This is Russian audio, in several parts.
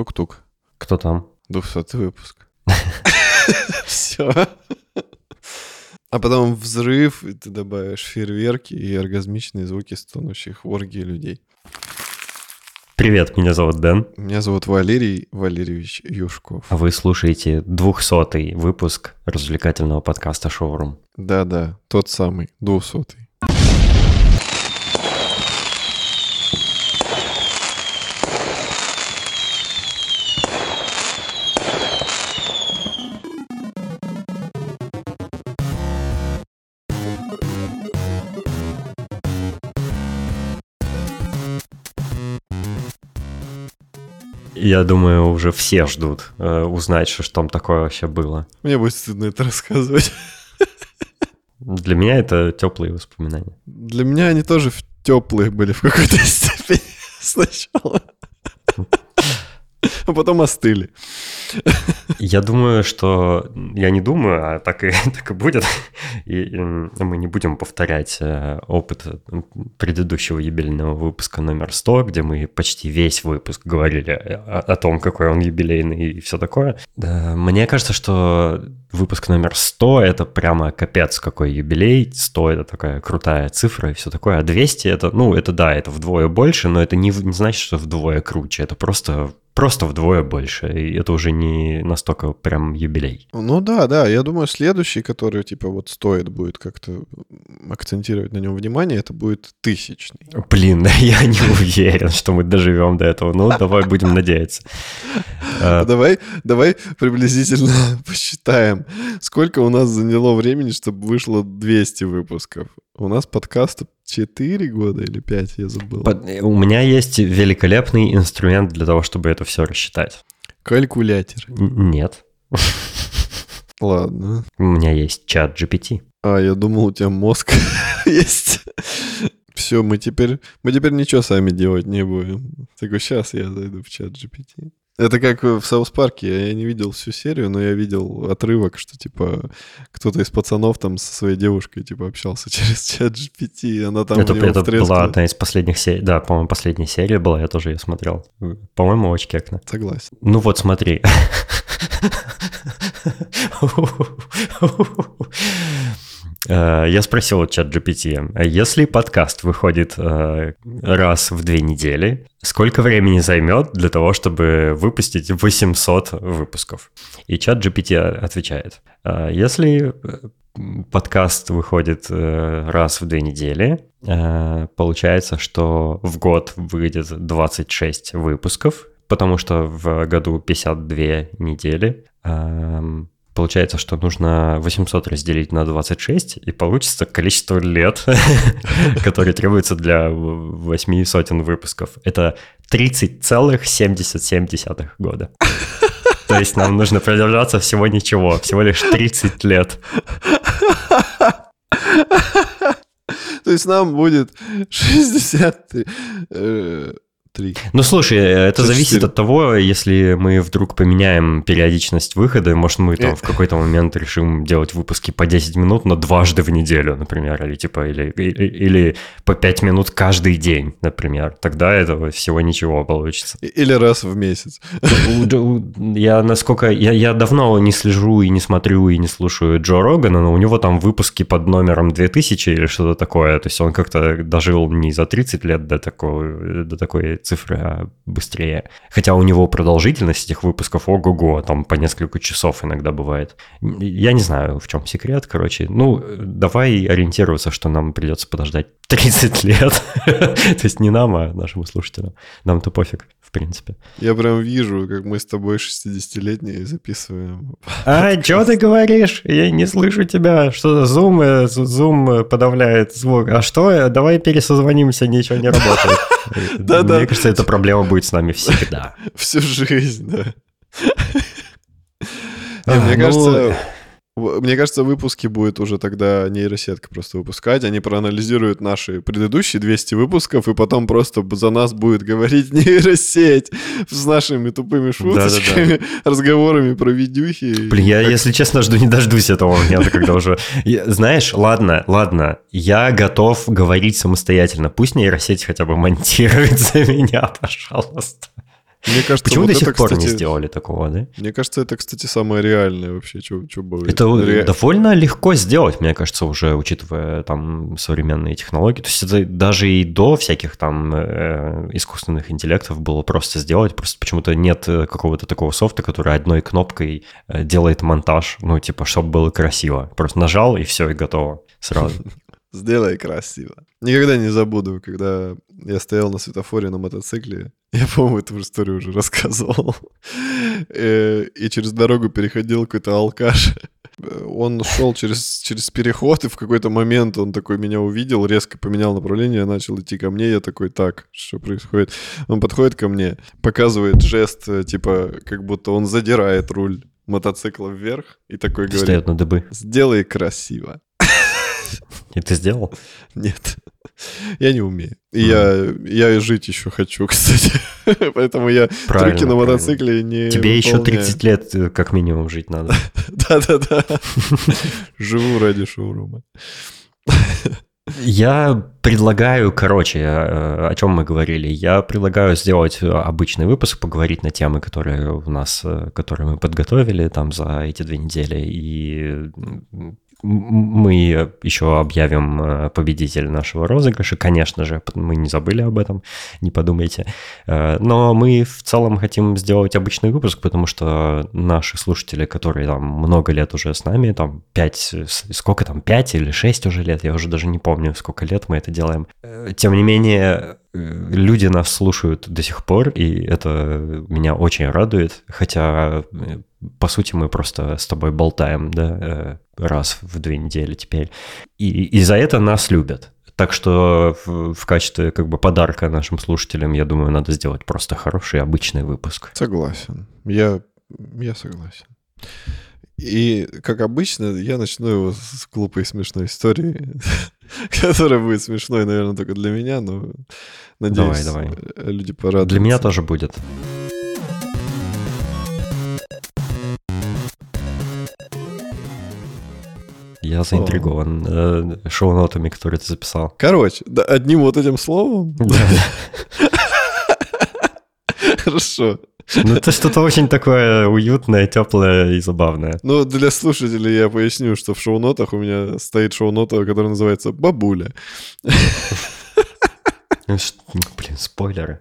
Тук-тук. Кто там? 200 выпуск. Все. А потом взрыв, и ты добавишь фейерверки и оргазмичные звуки стонущих в оргии людей. Привет, меня зовут Дэн. Меня зовут Валерий Валерьевич Юшков. А вы слушаете 200 выпуск развлекательного подкаста «Шоурум». Да-да, тот самый, 200 Я думаю, уже все ждут э, узнать, что ж там такое вообще было. Мне будет стыдно это рассказывать. Для меня это теплые воспоминания. Для меня они тоже теплые были в какой-то степени сначала. А потом остыли. Я думаю, что... Я не думаю, а так и, так и будет. И, и мы не будем повторять э, опыт предыдущего юбилейного выпуска номер 100, где мы почти весь выпуск говорили о, о том, какой он юбилейный и все такое. Мне кажется, что выпуск номер 100 — это прямо капец какой юбилей. 100 — это такая крутая цифра и все такое. А 200 — это, ну, это да, это вдвое больше, но это не, не значит, что вдвое круче. Это просто просто вдвое больше, и это уже не настолько прям юбилей. Ну да, да, я думаю, следующий, который, типа, вот стоит будет как-то акцентировать на нем внимание, это будет тысячный. Блин, я не уверен, что мы доживем до этого, ну давай будем надеяться. А, давай, давай приблизительно посчитаем, сколько у нас заняло времени, чтобы вышло 200 выпусков. У нас подкаст 4 года или 5, я забыл. У меня есть великолепный инструмент для того, чтобы это все рассчитать. Калькулятор. Нет. Ладно. У меня есть чат GPT. А, я думал, у тебя мозг есть. Все, мы теперь, мы теперь ничего сами делать не будем. Так вот сейчас я зайду в чат GPT. Это как в Саус Парке. Я не видел всю серию, но я видел отрывок, что типа кто-то из пацанов там со своей девушкой типа общался через чат GPT, и она там Это, это была одна из последних серий. Да, по-моему, последняя серия была, я тоже ее смотрел. По-моему, очень кекно. Согласен. Ну вот, смотри. Э, я спросил у чат GPT, если подкаст выходит э, раз в две недели, сколько времени займет для того, чтобы выпустить 800 выпусков? И чат GPT отвечает, «Э, если подкаст выходит раз в две недели, получается, что в год выйдет 26 выпусков, потому что в году 52 недели. Получается, что нужно 800 разделить на 26, и получится количество лет, которые требуется для 8 сотен выпусков. Это 30,77 года. То есть нам нужно продержаться всего ничего, всего лишь 30 лет. То есть нам будет 60 три. Ну, слушай, это зависит от того, если мы вдруг поменяем периодичность выхода, может, мы там в какой-то момент решим делать выпуски по 10 минут, но дважды в неделю, например, или типа, или, или, или по 5 минут каждый день, например. Тогда этого всего ничего получится. Или раз в месяц. Я насколько... Я, я давно не слежу и не смотрю и не слушаю Джо Рогана, но у него там выпуски под номером 2000 или что-то такое. То есть он как-то дожил не за 30 лет до такой, до такой цифры а быстрее. Хотя у него продолжительность этих выпусков ого-го, там по несколько часов иногда бывает. Я не знаю, в чем секрет, короче. Ну, давай ориентироваться, что нам придется подождать 30 лет. То есть не нам, а нашим слушателям. Нам-то пофиг, в принципе. Я прям вижу, как мы с тобой 60-летние записываем. А, что ты говоришь? Я не слышу тебя. Что за Zoom, э, Zoom подавляет звук. А что? Давай пересозвонимся, ничего не работает. Да-да. Мне кажется, эта проблема будет с нами всегда. Всю жизнь, да. Мне ну, кажется, мне кажется, выпуски будет уже тогда нейросетка просто выпускать. Они проанализируют наши предыдущие 200 выпусков, и потом просто за нас будет говорить нейросеть с нашими тупыми шуточками, да, да, да. разговорами про видюхи. Блин, я, как... если честно, жду не дождусь этого момента, когда уже... Знаешь, ладно, ладно, я готов говорить самостоятельно. Пусть нейросеть хотя бы монтирует за меня, пожалуйста. Мне кажется, Почему вот до это, сих пор не кстати, сделали такого, да? Мне кажется, это, кстати, самое реальное вообще, что будет. Это Ре- довольно легко сделать, мне кажется, уже учитывая там современные технологии. То есть это даже и до всяких там э, искусственных интеллектов было просто сделать. Просто почему-то нет э, какого-то такого софта, который одной кнопкой э, делает монтаж, ну типа, чтобы было красиво. Просто нажал и все, и готово сразу. Сделай красиво. Никогда не забуду, когда я стоял на светофоре на мотоцикле. Я, по-моему, эту историю уже рассказывал. Э, И через дорогу переходил какой-то алкаш. Он шел через, через переход, и в какой-то момент он такой меня увидел, резко поменял направление, начал идти ко мне. Я такой, так, что происходит? Он подходит ко мне, показывает жест, э, типа, как будто он задирает руль мотоцикла вверх и такой говорит, Встает на дыбы. сделай красиво. И ты сделал? Нет, я не умею. И я, я и жить еще хочу, кстати. Поэтому я Правильно, трюки на правильно. мотоцикле не Тебе еще выполняю. 30 лет э, как минимум жить надо. Да-да-да. Живу ради шоурума. Я предлагаю, короче, э, о чем мы говорили. Я предлагаю сделать э, обычный выпуск, поговорить на темы, которые у нас, которые мы подготовили там за эти две недели. И мы еще объявим э, победителя нашего розыгрыша. Конечно же, мы не забыли об этом, не подумайте. Э, Но мы в целом хотим сделать обычный выпуск, потому что наши слушатели, которые там много лет уже с нами, там 5, сколько там, 5 или 6 уже лет, я уже даже не помню, сколько лет мы это делаем. Э, Тем не менее, э, люди нас слушают до сих пор, и это меня очень радует, хотя, э, по сути, мы просто с тобой болтаем, да, э, раз в две недели теперь. И, и за это нас любят. Так что в, в качестве как бы подарка нашим слушателям, я думаю, надо сделать просто хороший обычный выпуск. Согласен. Я, я согласен. И, как обычно, я начну его с глупой смешной истории, которая будет смешной, наверное, только для меня, но надеюсь, Давай, давай. люди порадуются. Для меня тоже будет. Я заинтригован э, шоу-нотами, которые ты записал. Короче, да, одним вот этим словом. Хорошо. Ну, это что-то очень такое уютное, теплое и забавное. Ну, для слушателей я поясню, что в шоу-нотах у меня стоит шоу-нота, которая называется «Бабуля». Ну, Блин, спойлеры.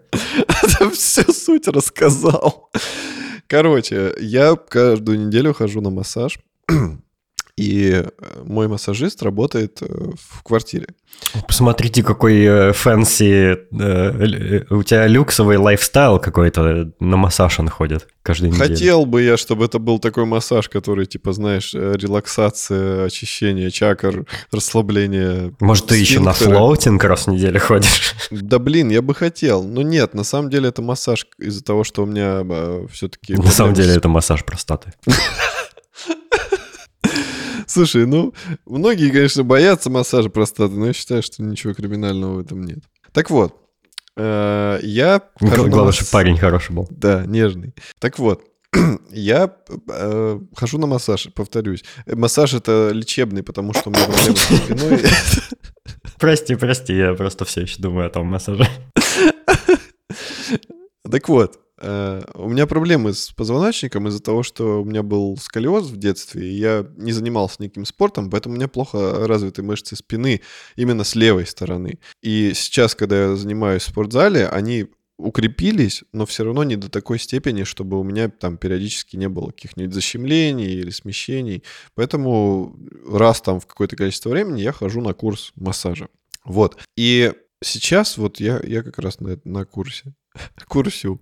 Там всю суть рассказал. Короче, я каждую неделю хожу на массаж, и э, мой массажист работает э, в квартире. Посмотрите, какой э, fancy... У тебя люксовый lifestyle какой-то. На массаж он ходит каждую неделю. Хотел бы я, чтобы это был такой массаж, который, типа, знаешь, релаксация, очищение чакр, расслабление. Может, ты еще на floating раз в неделю ходишь? Да блин, я бы хотел. Но нет, на самом деле это массаж из-за того, что у меня все-таки... На самом деле это массаж простаты. Слушай, ну, многие, конечно, боятся массажа простаты, но я считаю, что ничего криминального в этом нет. Так вот, э, я... на Главное, чтобы парень хороший был. Да, нежный. Так вот, я э, хожу на массаж, повторюсь. Массаж это лечебный, потому что у меня проблемы со спиной. Прости, прости, я просто все еще думаю о том массаже. Так вот, у меня проблемы с позвоночником из-за того, что у меня был сколиоз в детстве, и я не занимался никаким спортом, поэтому у меня плохо развиты мышцы спины именно с левой стороны. И сейчас, когда я занимаюсь в спортзале, они укрепились, но все равно не до такой степени, чтобы у меня там периодически не было каких-нибудь защемлений или смещений. Поэтому раз там в какое-то количество времени я хожу на курс массажа. Вот. И сейчас вот я, я как раз на, на курсе. Курсю.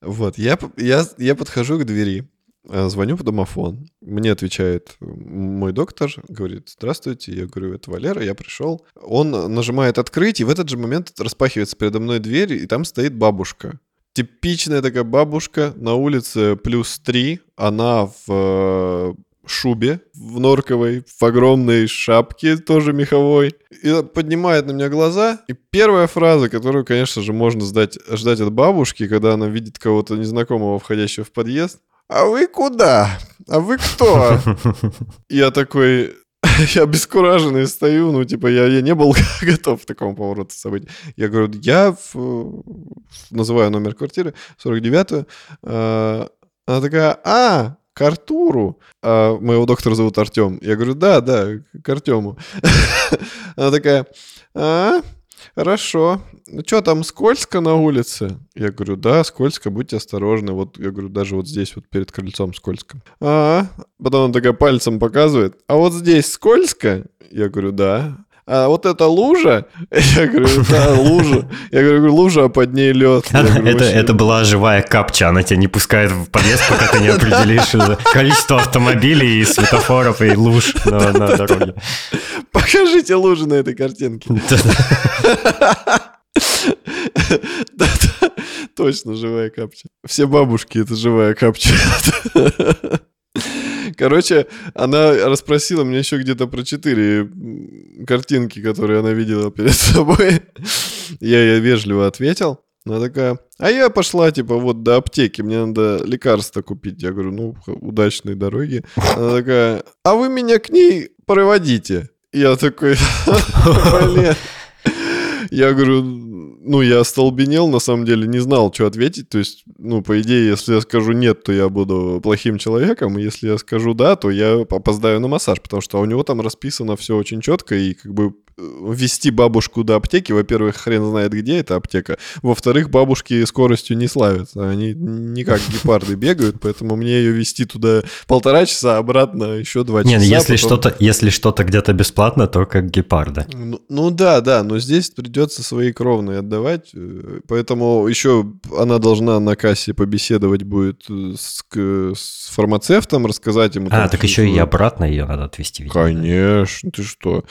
Вот. Я, я, я подхожу к двери, э, звоню по домофон. Мне отвечает мой доктор, говорит, здравствуйте. Я говорю, это Валера, я пришел. Он нажимает открыть, и в этот же момент распахивается передо мной дверь, и там стоит бабушка. Типичная такая бабушка на улице плюс три. Она в э, шубе, в норковой, в огромной шапке, тоже меховой. И поднимает на меня глаза. И первая фраза, которую, конечно же, можно сдать, ждать от бабушки, когда она видит кого-то незнакомого, входящего в подъезд. А вы куда? А вы кто? Я такой... я обескураженный стою, ну, типа, я, я не был готов к такому повороту событий. Я говорю, я в, называю номер квартиры, 49-ю. Э, она такая, а, к Артуру. А моего доктора зовут Артем. Я говорю, да, да, к Артему. Она такая, а, Хорошо. Ну что, там скользко на улице? Я говорю, да, скользко, будьте осторожны. Вот, я говорю, даже вот здесь вот перед крыльцом скользко. А, потом он такая пальцем показывает. А вот здесь скользко? Я говорю, да а вот эта лужа, я говорю, да, лужа. Я говорю, лужа, а под ней лед. это, это была живая капча, она тебя не пускает в подъезд, пока ты не определишь количество автомобилей и светофоров и луж на, на дороге. Покажите лужи на этой картинке. Точно живая капча. Все бабушки это живая капча. Короче, она расспросила меня еще где-то про четыре картинки, которые она видела перед собой. Я ей вежливо ответил. Она такая, а я пошла, типа, вот до аптеки, мне надо лекарства купить. Я говорю, ну, удачной дороги. Она такая, а вы меня к ней проводите. Я такой, блин. Я говорю, ну, я остолбенел, на самом деле, не знал, что ответить. То есть, ну, по идее, если я скажу нет, то я буду плохим человеком, если я скажу да, то я опоздаю на массаж, потому что у него там расписано все очень четко, и как бы вести бабушку до аптеки, во-первых, хрен знает, где эта аптека, во-вторых, бабушки скоростью не славятся, они не как гепарды бегают, поэтому мне ее вести туда полтора часа, обратно еще два часа. Нет, если потом... что-то, если что-то где-то бесплатно, то как гепарда. Ну, ну да, да, но здесь придется свои кровные отдавать, э, поэтому еще она должна на кассе побеседовать будет с, с фармацевтом, рассказать ему. А, так еще и обратно ее надо отвезти. Видимо, Конечно, ты что?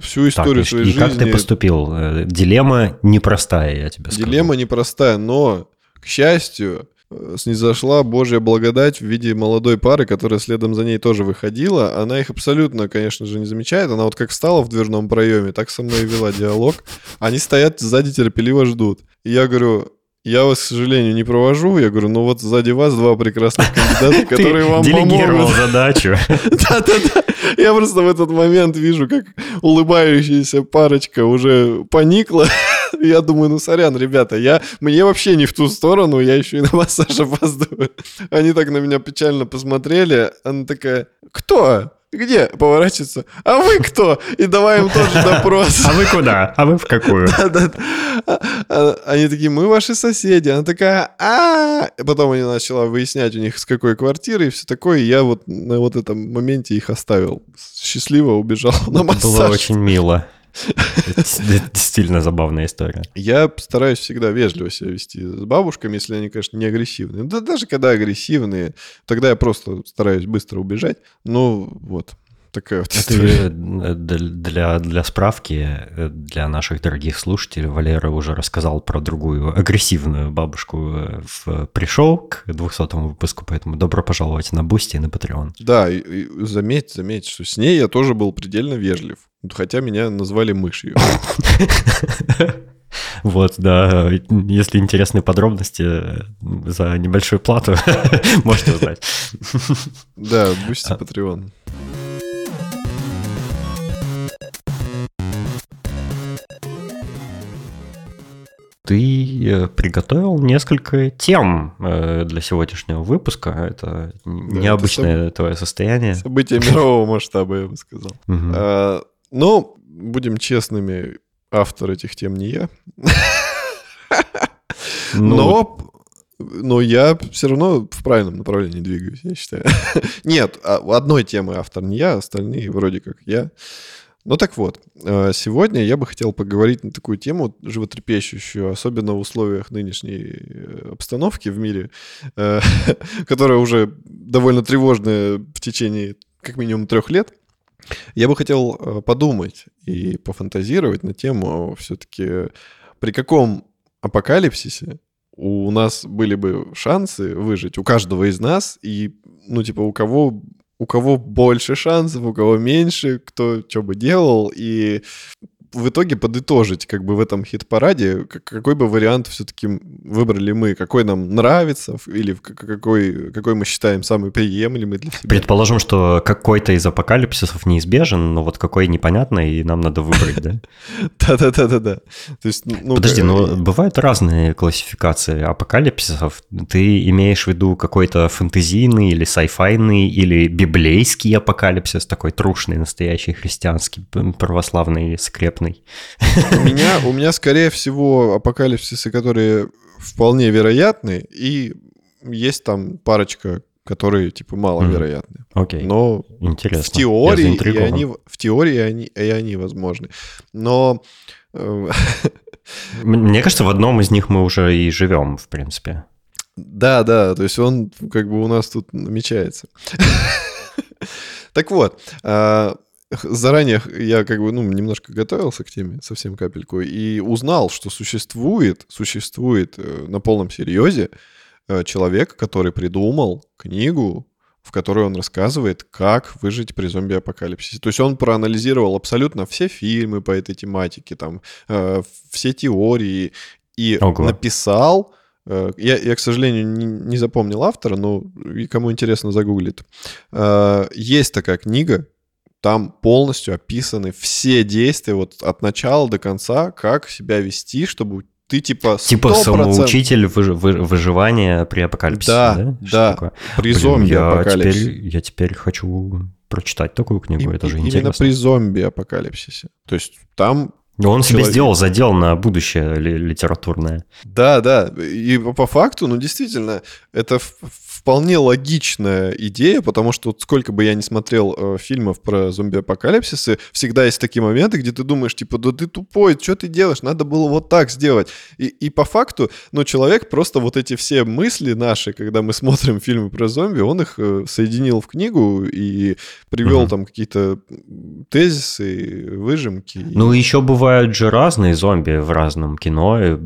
всю историю так, своей и жизни. И как ты поступил? Э, дилемма непростая, я тебе скажу. Дилемма непростая, но, к счастью, э, снизошла Божья благодать в виде молодой пары, которая следом за ней тоже выходила. Она их абсолютно, конечно же, не замечает. Она вот как встала в дверном проеме, так со мной и вела диалог. Они стоят сзади терпеливо ждут. И я говорю, я вас, к сожалению, не провожу. Я говорю, ну вот сзади вас два прекрасных кандидата, которые вам помогут. делегировал задачу. Да-да-да. Я просто в этот момент вижу, как улыбающаяся парочка уже поникла. Я думаю, ну сорян, ребята, я, мне вообще не в ту сторону, я еще и на массаж опаздываю. Они так на меня печально посмотрели. Она такая, кто? Где? Поворачивается. А вы кто? И давай им тоже допрос. А вы куда? А вы в какую? А, они такие, мы ваши соседи. Она такая, а Потом они начала выяснять у них, с какой квартиры и все такое. И я вот на вот этом моменте их оставил. Счастливо убежал на массаж. Было очень мило. Действительно забавная история. Я стараюсь всегда вежливо себя вести с бабушками, если они, конечно, не агрессивные. Да даже когда агрессивные, тогда я просто стараюсь быстро убежать. Ну, вот такая вот история. Для, для справки, для наших дорогих слушателей, Валера уже рассказал про другую агрессивную бабушку. В pre-show к 200 выпуску, поэтому добро пожаловать на Бусти и на Patreon. Да, и, и заметь, заметь, что с ней я тоже был предельно вежлив. Хотя меня назвали мышью. Вот, да. Если интересные подробности за небольшую плату, можете узнать. Да, Бусти Patreon. Ты э, приготовил несколько тем э, для сегодняшнего выпуска. Это да, необычное это соб... твое состояние. Событие мирового масштаба, я бы сказал. Ну, будем честными, автор этих тем не я. Ну, но, но я все равно в правильном направлении двигаюсь, я считаю. Нет, а одной темы автор не я, остальные вроде как я. Ну так вот, э, сегодня я бы хотел поговорить на такую тему животрепещущую, особенно в условиях нынешней э, обстановки в мире, э, которая уже довольно тревожная в течение как минимум трех лет. Я бы хотел подумать и пофантазировать на тему все-таки, при каком апокалипсисе у нас были бы шансы выжить, у каждого из нас, и, ну, типа, у кого у кого больше шансов, у кого меньше, кто что бы делал, и в итоге подытожить как бы в этом хит-параде, какой бы вариант все-таки выбрали мы, какой нам нравится или какой, какой мы считаем самый приемлемый для себя. Предположим, что какой-то из апокалипсисов неизбежен, но вот какой непонятно, и нам надо выбрать, да? Да-да-да-да-да. Ну, Подожди, но бывают разные классификации апокалипсисов. Ты имеешь в виду какой-то фэнтезийный или сайфайный или библейский апокалипсис, такой трушный, настоящий христианский, православный, скрепный? У меня, у меня скорее всего апокалипсисы, которые вполне вероятны, и есть там парочка которые типа маловероятны. Окей. Okay. Но Интересно. в теории и они в теории они и они возможны. Но э, мне кажется, в одном из них мы уже и живем, в принципе. Да, да, то есть он как бы у нас тут намечается. Так вот, а, заранее я как бы, ну, немножко готовился к теме, совсем капельку, и узнал, что существует, существует э, на полном серьезе э, человек, который придумал книгу, в которой он рассказывает, как выжить при зомби-апокалипсисе. То есть он проанализировал абсолютно все фильмы по этой тематике, там, э, все теории, и Ого. написал Э, я, я, к сожалению, не, не запомнил автора, но кому интересно, загуглит. Э, есть такая книга, там полностью описаны все действия вот от начала до конца, как себя вести, чтобы ты типа 100%... Типа самоучитель выж, вы, выживания при апокалипсисе, да? Да, да, такое? при зомби-апокалипсисе. Я теперь, я теперь хочу прочитать такую книгу, и, это же именно интересно. Именно при зомби-апокалипсисе. То есть там он человек. себе сделал задел на будущее литературное. Да, да. И по факту, ну, действительно, это вполне логичная идея, потому что вот сколько бы я ни смотрел э, фильмов про зомби-апокалипсисы, всегда есть такие моменты, где ты думаешь, типа, да ты тупой, что ты делаешь, надо было вот так сделать. И, и по факту, ну, человек просто вот эти все мысли наши, когда мы смотрим фильмы про зомби, он их э, соединил в книгу и привел угу. там какие-то тезисы, выжимки. Ну, еще бывают же разные зомби в разном кино.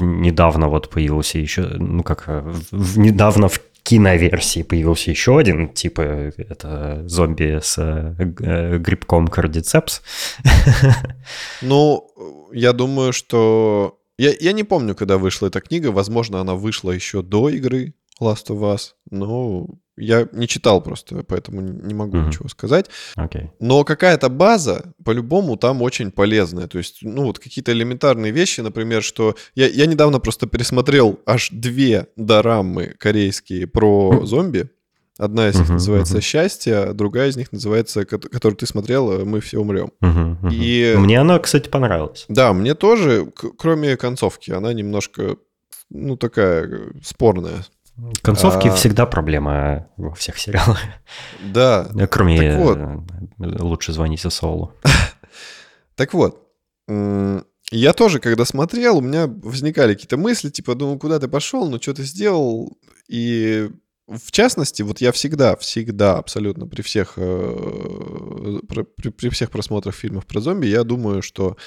Недавно вот появился еще, ну, как, в, недавно в киноверсии появился еще один, типа это зомби с э, грибком кардицепс. Ну, я думаю, что... Я, я не помню, когда вышла эта книга. Возможно, она вышла еще до игры Last of Us. Но я не читал просто, поэтому не могу mm-hmm. ничего сказать. Okay. Но какая-то база, по-любому, там очень полезная. То есть, ну, вот какие-то элементарные вещи, например, что... Я, я недавно просто пересмотрел аж две дорамы корейские про зомби. Одна из них uh-huh, называется uh-huh. «Счастье», а другая из них называется, которую ты смотрел, «Мы все умрем». Uh-huh, uh-huh. И... Мне она, кстати, понравилась. Да, мне тоже, кроме концовки. Она немножко, ну, такая спорная. Концовки а... всегда проблема во всех сериалах. Да. Кроме вот. «Лучше звоните Солу». Так вот, я тоже, когда смотрел, у меня возникали какие-то мысли, типа, думаю, куда ты пошел, ну что ты сделал? И в частности, вот я всегда, всегда, абсолютно при всех, э, при, при всех просмотрах фильмов про зомби, я думаю, что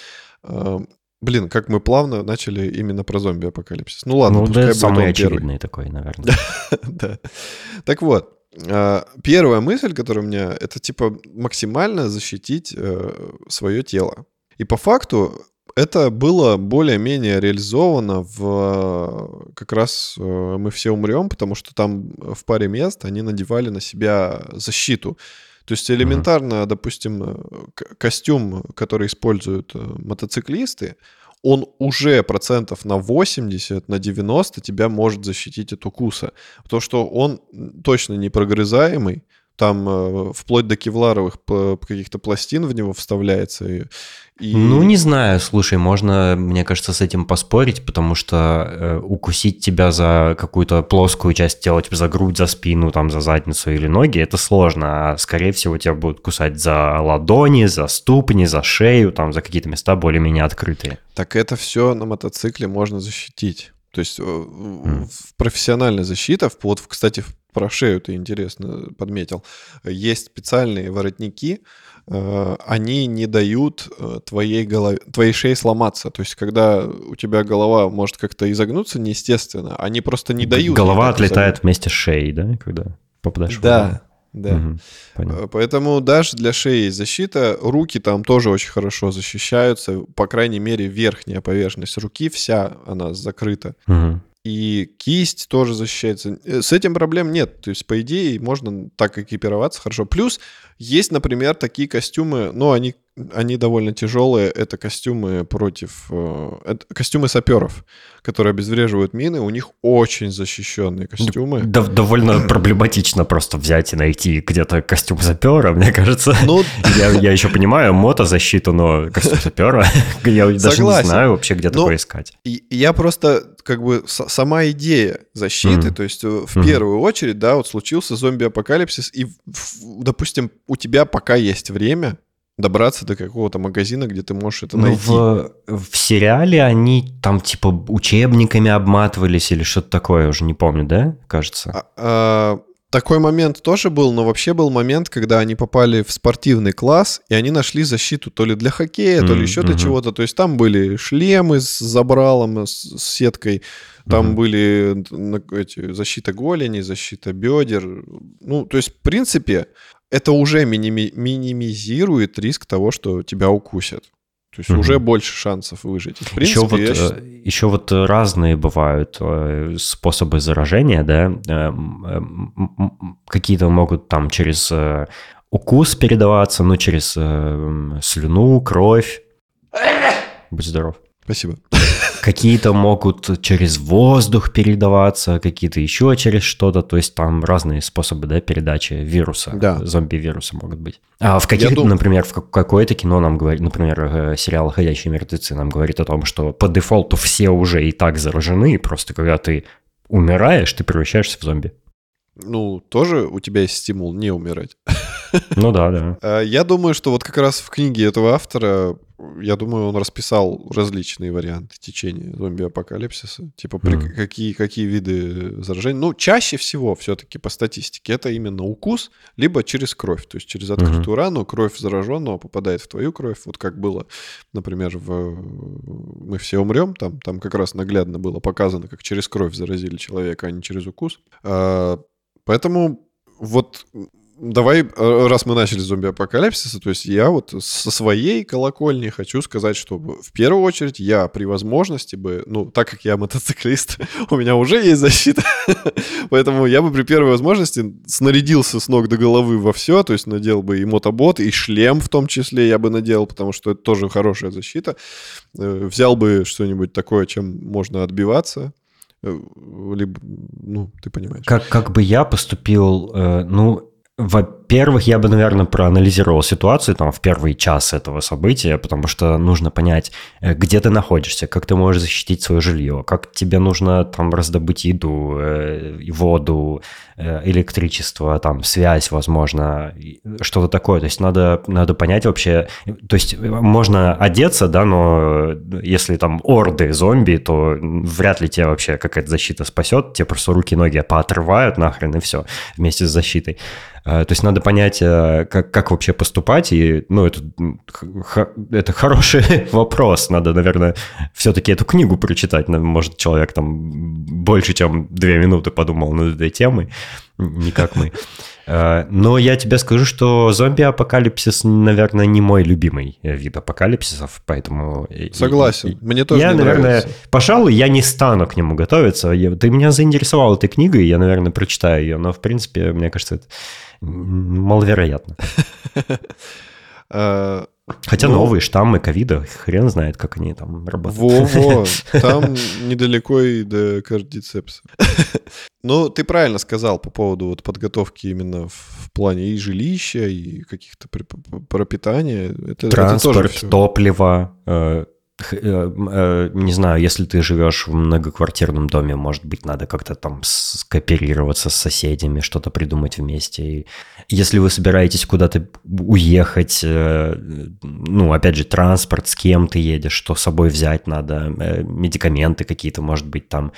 э, Блин, как мы плавно начали именно про зомби-апокалипсис. Ну ладно, ну, пускай да, самый очевидный такой, наверное. да. Так вот, а, первая мысль, которая у меня, это типа максимально защитить э, свое тело. И по факту это было более-менее реализовано в как раз э, мы все умрем, потому что там в паре мест они надевали на себя защиту. То есть элементарно, mm-hmm. допустим, э, костюм, который используют э, мотоциклисты, он уже процентов на 80, на 90 тебя может защитить от укуса. Потому что он точно не прогрызаемый, там э, вплоть до кевларовых каких-то пластин в него вставляется. И, и... Ну, не знаю, слушай, можно, мне кажется, с этим поспорить, потому что э, укусить тебя за какую-то плоскую часть тела, типа за грудь, за спину, там, за задницу или ноги, это сложно, а скорее всего тебя будут кусать за ладони, за ступни, за шею, там, за какие-то места более-менее открытые. Так это все на мотоцикле можно защитить. То есть mm. профессиональная защита, вот, кстати, про шею ты интересно подметил, есть специальные воротники, э, они не дают э, твоей, голове, твоей шее сломаться. То есть, когда у тебя голова может как-то изогнуться неестественно, они просто не дают. Голова отлетает изогнуть. вместе с шеей, да, когда попадаешь да. в Да, Да. Угу, понятно. Поэтому даже для шеи защита. Руки там тоже очень хорошо защищаются. По крайней мере, верхняя поверхность руки вся, она закрыта. Угу. И кисть тоже защищается. Э, с этим проблем нет. То есть, по идее, можно так экипироваться хорошо. Плюс есть, например, такие костюмы, ну, они они довольно тяжелые. Это костюмы против... Э, это костюмы саперов, которые обезвреживают мины. У них очень защищенные костюмы. Да, довольно проблематично просто взять и найти где-то костюм сапера, мне кажется. Ну, я, я еще понимаю мотозащиту, но костюм сапера я даже Согласен. не знаю вообще, где такое искать. Я просто, как бы, сама идея защиты, mm-hmm. то есть э, в mm-hmm. первую очередь, да, вот случился зомби-апокалипсис, и, допустим, у тебя пока есть время, добраться до какого-то магазина, где ты можешь это ну, найти. В, в сериале они там типа учебниками обматывались или что-то такое, уже не помню, да, кажется? А, а, такой момент тоже был, но вообще был момент, когда они попали в спортивный класс, и они нашли защиту то ли для хоккея, то ли еще для чего-то. То есть там были шлемы с забралом, с, с сеткой, там mm-hmm. были эти, защита голени, защита бедер. Ну, то есть, в принципе, это уже миними- минимизирует риск того, что тебя укусят. То есть угу. уже больше шансов выжить. в принципе, еще, вот, я... Э, еще вот разные бывают э, способы заражения, да. Э, какие-то могут там через укус передаваться, ну, через слюну, кровь. Будь здоров. Спасибо. Какие-то могут через воздух передаваться, какие-то еще через что-то. То есть там разные способы да, передачи вируса, да. зомби-вируса могут быть. А в каких, дум... например, в какое-то кино нам говорит, например, э, сериал «Ходячие мертвецы» нам говорит о том, что по дефолту все уже и так заражены, и просто когда ты умираешь, ты превращаешься в зомби. Ну, тоже у тебя есть стимул не умирать. Ну да, да. А, я думаю, что вот как раз в книге этого автора я думаю, он расписал различные варианты течения зомби-апокалипсиса. Типа, при, mm. какие, какие виды заражения. Ну, чаще всего все-таки по статистике это именно укус, либо через кровь. То есть через открытую mm-hmm. рану кровь зараженного попадает в твою кровь. Вот как было, например, в «Мы все умрем», там, там как раз наглядно было показано, как через кровь заразили человека, а не через укус. А, поэтому вот давай, э, раз мы начали зомби-апокалипсиса, то есть я вот со своей колокольни хочу сказать, что в первую очередь я при возможности бы, ну, так как я мотоциклист, у меня уже есть защита, поэтому я бы при первой возможности снарядился с ног до головы во все, то есть надел бы и мотобот, и шлем в том числе я бы надел, потому что это тоже хорошая защита. Э, взял бы что-нибудь такое, чем можно отбиваться, э, либо, ну, ты понимаешь. Как, как бы я поступил, ну, во-первых, я бы, наверное, проанализировал ситуацию там в первый час этого события, потому что нужно понять, э, где ты находишься, как ты можешь защитить свое жилье, как тебе нужно там раздобыть еду, э, воду, электричество, там связь, возможно, что-то такое. То есть надо, надо понять вообще, то есть можно одеться, да, но если там орды зомби, то вряд ли тебе вообще какая-то защита спасет, тебе просто руки-ноги поотрывают нахрен и все вместе с защитой. Э, то есть надо понять, э, как, как вообще поступать, и, ну, это, это хороший вопрос. Надо, наверное, все-таки эту книгу прочитать. Может, человек там больше, чем две минуты подумал над этой темой, не как мы. Э, но я тебе скажу, что зомби-апокалипсис, наверное, не мой любимый вид апокалипсисов, поэтому... Согласен, мне тоже Я, не наверное, нравится. пожалуй, я не стану к нему готовиться. Ты меня заинтересовал этой книгой, я, наверное, прочитаю ее, но, в принципе, мне кажется, это маловероятно. Хотя ну, новые штаммы ковида, хрен знает, как они там работают. Во-во, там недалеко и до кардицепса. Ну, ты правильно сказал по поводу вот подготовки именно в плане и жилища, и каких-то пропитания. Это, Транспорт, это топливо, э, не знаю, если ты живешь в многоквартирном доме, может быть, надо как-то там скооперироваться с соседями, что-то придумать вместе. И если вы собираетесь куда-то уехать, э, ну, опять же, транспорт, с кем ты едешь, что с собой взять надо, медикаменты какие-то, может быть, там.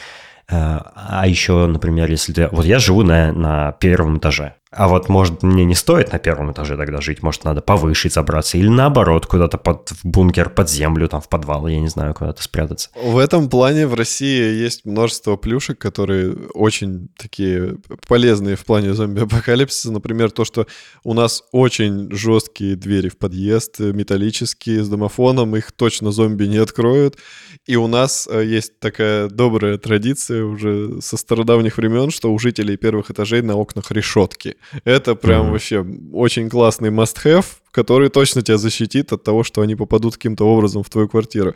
А еще, например, если ты... Вот я живу на, на первом этаже. А вот, может, мне не стоит на первом этаже тогда жить, может, надо повыше забраться, или наоборот, куда-то под в бункер, под землю, там, в подвал, я не знаю, куда-то спрятаться. В этом плане в России есть множество плюшек, которые очень такие полезные в плане зомби-апокалипсиса. Например, то, что у нас очень жесткие двери в подъезд, металлические, с домофоном, их точно зомби не откроют. И у нас э, есть такая добрая традиция уже со стародавних времен, что у жителей первых этажей на окнах решетки. Это прям mm-hmm. вообще очень классный must-have, который точно тебя защитит от того, что они попадут каким-то образом в твою квартиру.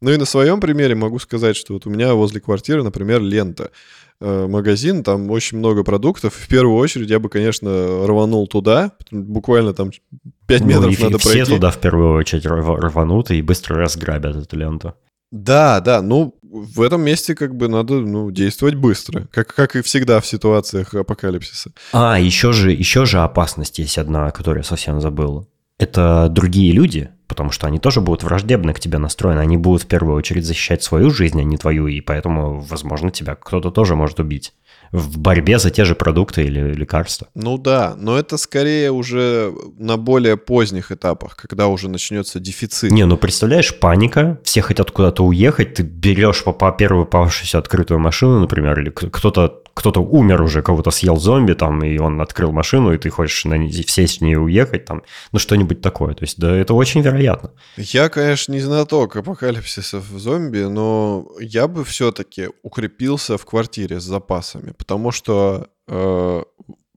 Ну и на своем примере могу сказать, что вот у меня возле квартиры, например, лента э, магазин, там очень много продуктов. В первую очередь я бы, конечно, рванул туда, буквально там 5 ну, метров надо все пройти. Все туда в первую очередь рванут и быстро разграбят эту ленту. Да, да, ну в этом месте как бы надо ну, действовать быстро, как, как и всегда в ситуациях апокалипсиса. А, еще же, еще же опасность есть одна, которую я совсем забыл. Это другие люди, потому что они тоже будут враждебно к тебе настроены. Они будут в первую очередь защищать свою жизнь, а не твою, и поэтому, возможно, тебя кто-то тоже может убить в борьбе за те же продукты или лекарства. Ну да, но это скорее уже на более поздних этапах, когда уже начнется дефицит. Не, ну представляешь, паника, все хотят куда-то уехать, ты берешь по, по первую попавшуюся открытую машину, например, или кто-то кто-то умер уже, кого-то съел зомби там, и он открыл машину, и ты хочешь на ней, сесть в нее уехать там, ну что-нибудь такое. То есть, да, это очень вероятно. Я, конечно, не знаток апокалипсисов зомби, но я бы все-таки укрепился в квартире с запасами, потому что э,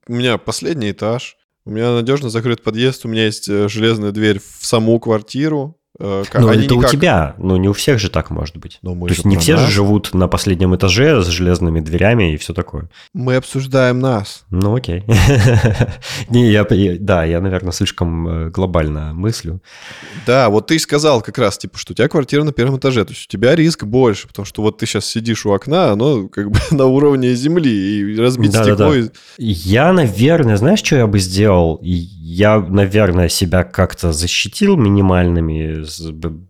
у меня последний этаж, у меня надежно закрыт подъезд, у меня есть э, железная дверь в саму квартиру, Э, ну, это никак... у тебя, но не у всех же так может быть. Но мы То есть не все нас. же живут на последнем этаже с железными дверями и все такое. Мы обсуждаем нас. Ну, окей. не, я, да, я, наверное, слишком э, глобально мыслю. Да, вот ты сказал как раз, типа, что у тебя квартира на первом этаже, то есть у тебя риск больше, потому что вот ты сейчас сидишь у окна, оно как бы на уровне земли, и разбить да, стекло. Да, да. Я, наверное, знаешь, что я бы сделал? Я, наверное, себя как-то защитил минимальными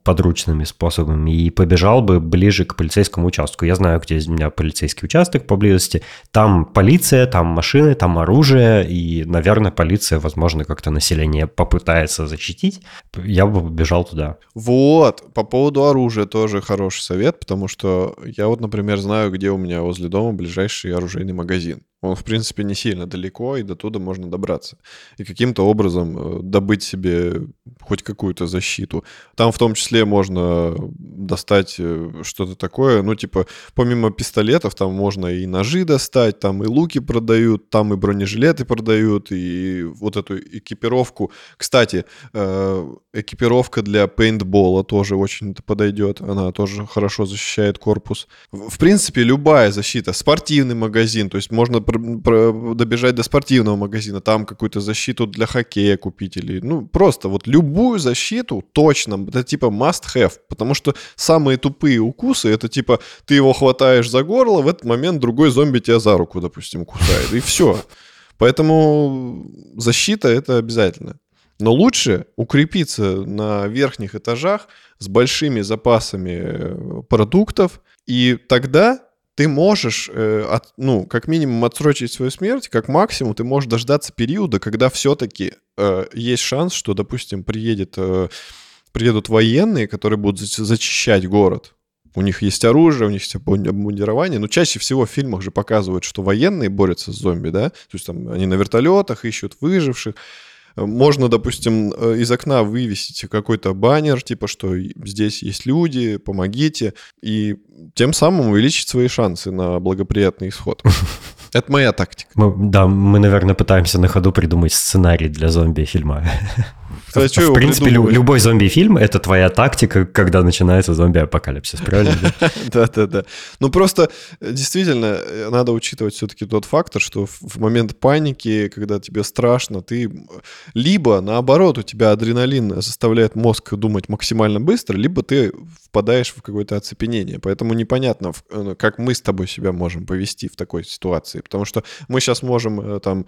подручными способами и побежал бы ближе к полицейскому участку. Я знаю, где у меня полицейский участок поблизости. Там полиция, там машины, там оружие, и, наверное, полиция, возможно, как-то население попытается защитить. Я бы побежал туда. Вот, по поводу оружия тоже хороший совет, потому что я вот, например, знаю, где у меня возле дома ближайший оружейный магазин. Он, в принципе, не сильно далеко, и до туда можно добраться. И каким-то образом э, добыть себе хоть какую-то защиту. Там в том числе можно достать э, что-то такое, ну, типа, помимо пистолетов, там можно и ножи достать, там и луки продают, там и бронежилеты продают, и вот эту экипировку. Кстати, э, экипировка для пейнтбола тоже очень подойдет, она тоже хорошо защищает корпус. В принципе, любая защита, спортивный магазин, то есть можно добежать до спортивного магазина, там какую-то защиту для хоккея купить или, ну, просто вот любую защиту точно, это типа must have, потому что самые тупые укусы, это типа ты его хватаешь за горло, в этот момент другой зомби тебя за руку, допустим, кусает, и все. Поэтому защита это обязательно. Но лучше укрепиться на верхних этажах с большими запасами э, продуктов, и тогда ты можешь, э, от, ну, как минимум отсрочить свою смерть, как максимум ты можешь дождаться периода, когда все-таки э, есть шанс, что, допустим, приедет, э, приедут военные, которые будут зачищать город. У них есть оружие, у них есть обмундирование. Но чаще всего в фильмах же показывают, что военные борются с зомби, да? То есть там они на вертолетах ищут выживших. Можно, допустим, э, из окна вывесить какой-то баннер, типа, что здесь есть люди, помогите, и тем самым увеличить свои шансы на благоприятный исход. Это моя тактика. Мы, да, мы, наверное, пытаемся на ходу придумать сценарий для зомби-фильма. А в принципе, лю- любой зомби-фильм — это твоя тактика, когда начинается зомби-апокалипсис, правильно? Да-да-да. Ну, просто э, действительно э, надо учитывать все-таки тот фактор, что в момент паники, когда тебе страшно, ты либо, наоборот, у тебя адреналин заставляет мозг думать максимально быстро, либо ты впадаешь в какое-то оцепенение. Поэтому непонятно, э, как мы с тобой себя можем повести в такой ситуации. Потому что мы сейчас можем там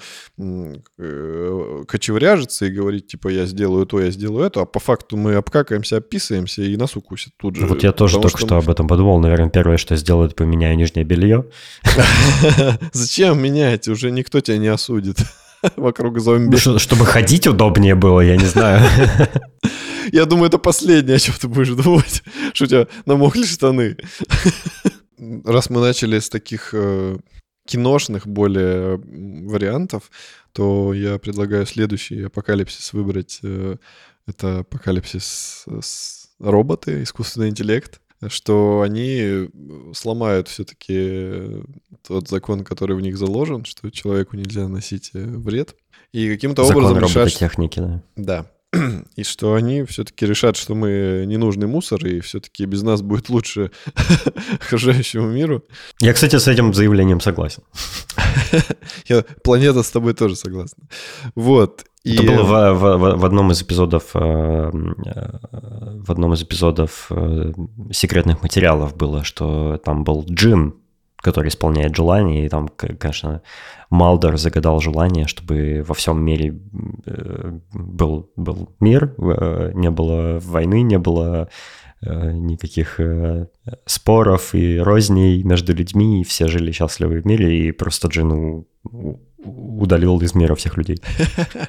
кочевряжиться и говорить, типа, я сделаю то, я сделаю это, а по факту мы обкакаемся, описываемся и нас укусят тут же. Вот я тоже только что, что об этом подумал. Наверное, первое, что я сделаю, это поменяю нижнее белье. Зачем менять? Уже никто тебя не осудит. вокруг зомби. Чтобы ходить удобнее было, я не знаю. Я думаю, это последнее, о чем ты будешь думать, что у тебя намокли штаны. Раз мы начали с таких э, киношных более вариантов, то я предлагаю следующий апокалипсис выбрать. Э, это апокалипсис с роботы, искусственный интеллект что они сломают все-таки тот закон, который в них заложен, что человеку нельзя носить э, вред. И каким-то образом техники, да. Да. И что они все-таки решат, что мы ненужный мусор, и все-таки без нас будет лучше окружающему миру. Я, кстати, с этим заявлением согласен. Я, планета с тобой тоже согласна. Вот. И... Это было в, в, в одном из эпизодов, э, э, в одном из эпизодов э, секретных материалов было, что там был джин, который исполняет желание, и там, конечно, Малдер загадал желание, чтобы во всем мире был, был мир, не было войны, не было никаких споров и розней между людьми, и все жили счастливы в мире, и просто Джин удалил из мира всех людей.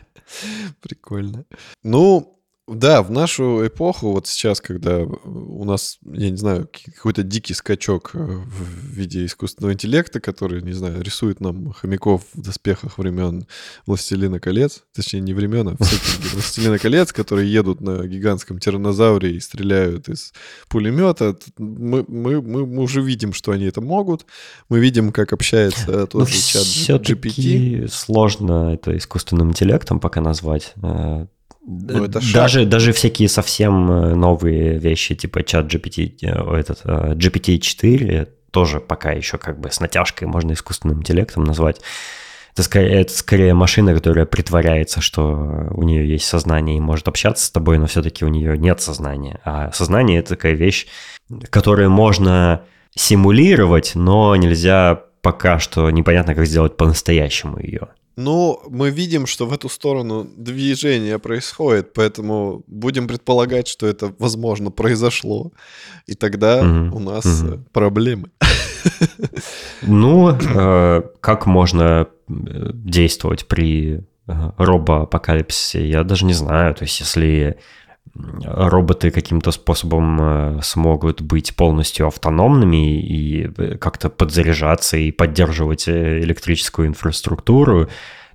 Прикольно. Ну, да, в нашу эпоху, вот сейчас, когда у нас, я не знаю, какой-то дикий скачок э, в виде искусственного интеллекта, который, не знаю, рисует нам хомяков в доспехах времен Властелина колец, точнее, не времен, а Властелина колец, которые едут на гигантском тиранозавре и стреляют из пулемета, мы, мы, мы, мы уже видим, что они это могут, мы видим, как общается тот же чат GPT. сложно это искусственным интеллектом пока назвать, э, ну, это даже, даже всякие совсем э, новые вещи, типа чат GPT, э, этот, э, GPT-4, тоже пока еще как бы с натяжкой можно искусственным интеллектом назвать. Это скорее, это скорее машина, которая притворяется, что у нее есть сознание и может общаться с тобой, но все-таки у нее нет сознания. А сознание это такая вещь, которую можно симулировать, но нельзя пока что непонятно, как сделать по-настоящему ее. Ну, мы видим, что в эту сторону движение происходит, поэтому будем предполагать, что это, возможно, произошло. И тогда угу, у нас угу. проблемы. Ну, э, как можно э, действовать при робоапокалипсисе, я даже не знаю. То есть, если роботы каким-то способом э, смогут быть полностью автономными и э, как-то подзаряжаться и поддерживать э, электрическую инфраструктуру,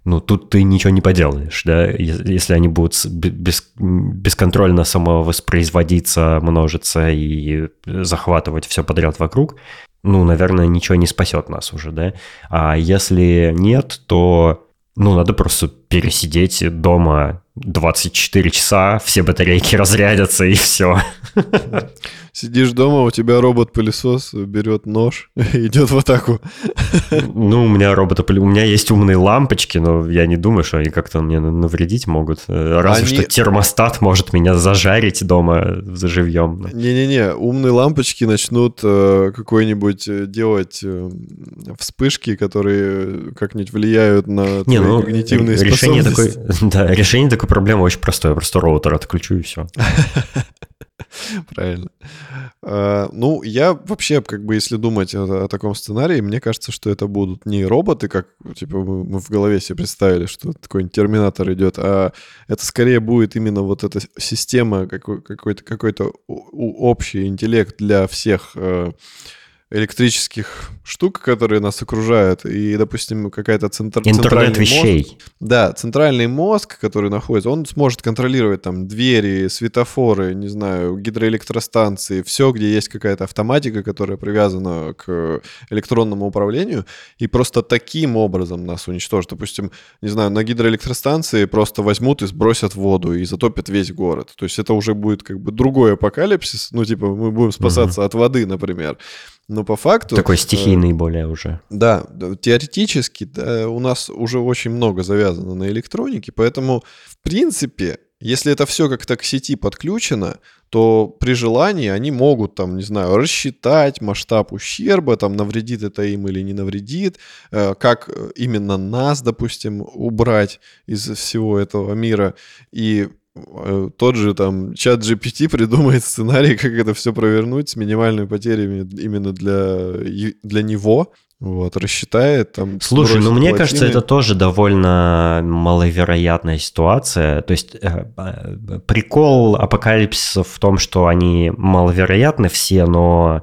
ну, тут ты ничего не поделаешь, да, если они будут без, бесконтрольно самовоспроизводиться, множиться и захватывать все подряд вокруг, ну, наверное, ничего не спасет нас уже, да. А если нет, то, ну, надо просто пересидеть дома 24 часа, все батарейки разрядятся и все. Сидишь дома, у тебя робот-пылесос берет нож и идет в атаку. Ну, у меня робота у меня есть умные лампочки, но я не думаю, что они как-то мне навредить могут. Э, разве они... что термостат может меня зажарить дома заживьем. Не-не-не, умные лампочки начнут э, какой-нибудь э, делать э, вспышки, которые как-нибудь влияют на не, ну, когнитивные решение способности. Такой, да, решение такой проблемы очень простое. Я просто роутер отключу и все. Правильно. А, ну, я вообще, как бы, если думать о, о таком сценарии, мне кажется, что это будут не роботы, как, типа, мы, в голове себе представили, что такой терминатор идет, а это скорее будет именно вот эта система, какой, какой-то, какой-то общий интеллект для всех э, электрических штук, которые нас окружают, и, допустим, какая-то центр... Интернет вещей. Мозг, да, центральный мозг, который находится, он сможет контролировать там двери, светофоры, не знаю, гидроэлектростанции, все, где есть какая-то автоматика, которая привязана к электронному управлению, и просто таким образом нас уничтожит. Допустим, не знаю, на гидроэлектростанции просто возьмут и сбросят воду и затопят весь город. То есть это уже будет как бы другой апокалипсис, ну, типа, мы будем спасаться угу. от воды, например. Но по факту... Такой э, стихийный э, более уже. Да, теоретически да, у нас уже очень много завязано на электронике, поэтому, в принципе, если это все как-то к сети подключено, то при желании они могут, там, не знаю, рассчитать масштаб ущерба, там, навредит это им или не навредит, э, как именно нас, допустим, убрать из всего этого мира. И Э, тот же там чат GPT придумает сценарий, как это все провернуть с минимальными потерями именно для, для него. вот, рассчитает там... Слушай, ну мне плотины. кажется, это тоже довольно маловероятная ситуация. То есть э, э, прикол апокалипсиса в том, что они маловероятны все, но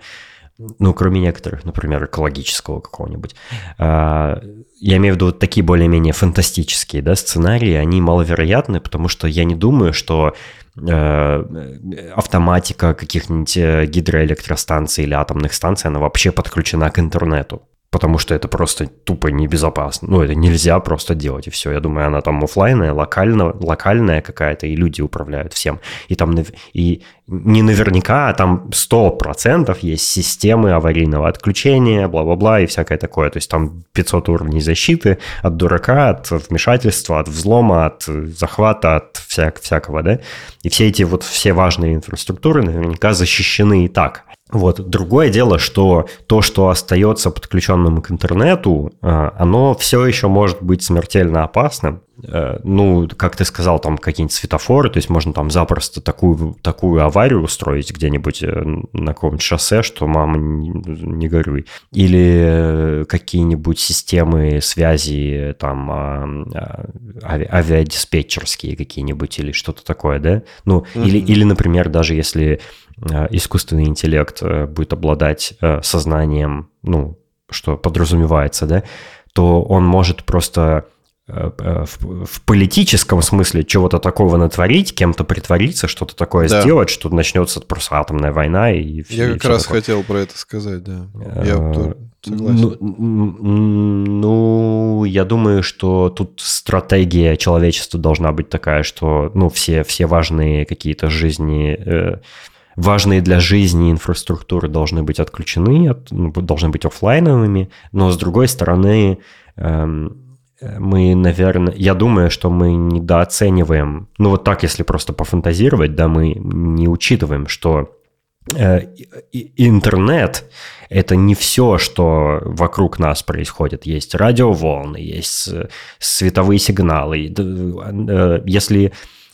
ну, кроме некоторых, например, экологического какого-нибудь. А, я имею в виду вот такие более-менее фантастические да, сценарии, они маловероятны, потому что я не думаю, что э, автоматика каких-нибудь э, гидроэлектростанций или атомных станций, она вообще подключена к интернету потому что это просто тупо небезопасно. Ну, это нельзя просто делать, и все. Я думаю, она там офлайнная, локально, локальная какая-то, и люди управляют всем. И там и не наверняка, а там 100% есть системы аварийного отключения, бла-бла-бла и всякое такое. То есть там 500 уровней защиты от дурака, от вмешательства, от взлома, от захвата, от всяк всякого, да. И все эти вот все важные инфраструктуры наверняка защищены и так. Вот. Другое дело, что то, что остается подключенным к интернету, э, оно все еще может быть смертельно опасным. Э, ну, как ты сказал, там какие-нибудь светофоры, то есть можно там запросто такую, такую аварию устроить где-нибудь э, на каком-нибудь шоссе, что мама не, не горюй. Или какие-нибудь системы связи, там, а, а, ави авиадиспетчерские какие-нибудь или что-то такое, да? Ну, mm-hmm. или, или, например, даже если Э, искусственный интеллект э, будет обладать э, сознанием, ну, что подразумевается, да, то он может просто в, в политическом смысле чего-то такого натворить, кем-то притвориться, что-то такое да. сделать, что начнется просто атомная война и Я и как раз такое. хотел про это сказать, да. Я а, согласен. Ну, ну, я думаю, что тут стратегия человечества должна быть такая, что ну все все важные какие-то жизни важные для жизни инфраструктуры должны быть отключены, ну, должны быть офлайновыми, но с другой стороны, эм, мы, наверное, я думаю, что мы недооцениваем, ну вот так, если просто пофантазировать, да, мы не учитываем, что э, интернет – это не все, что вокруг нас происходит. Есть радиоволны, есть световые сигналы. Э, если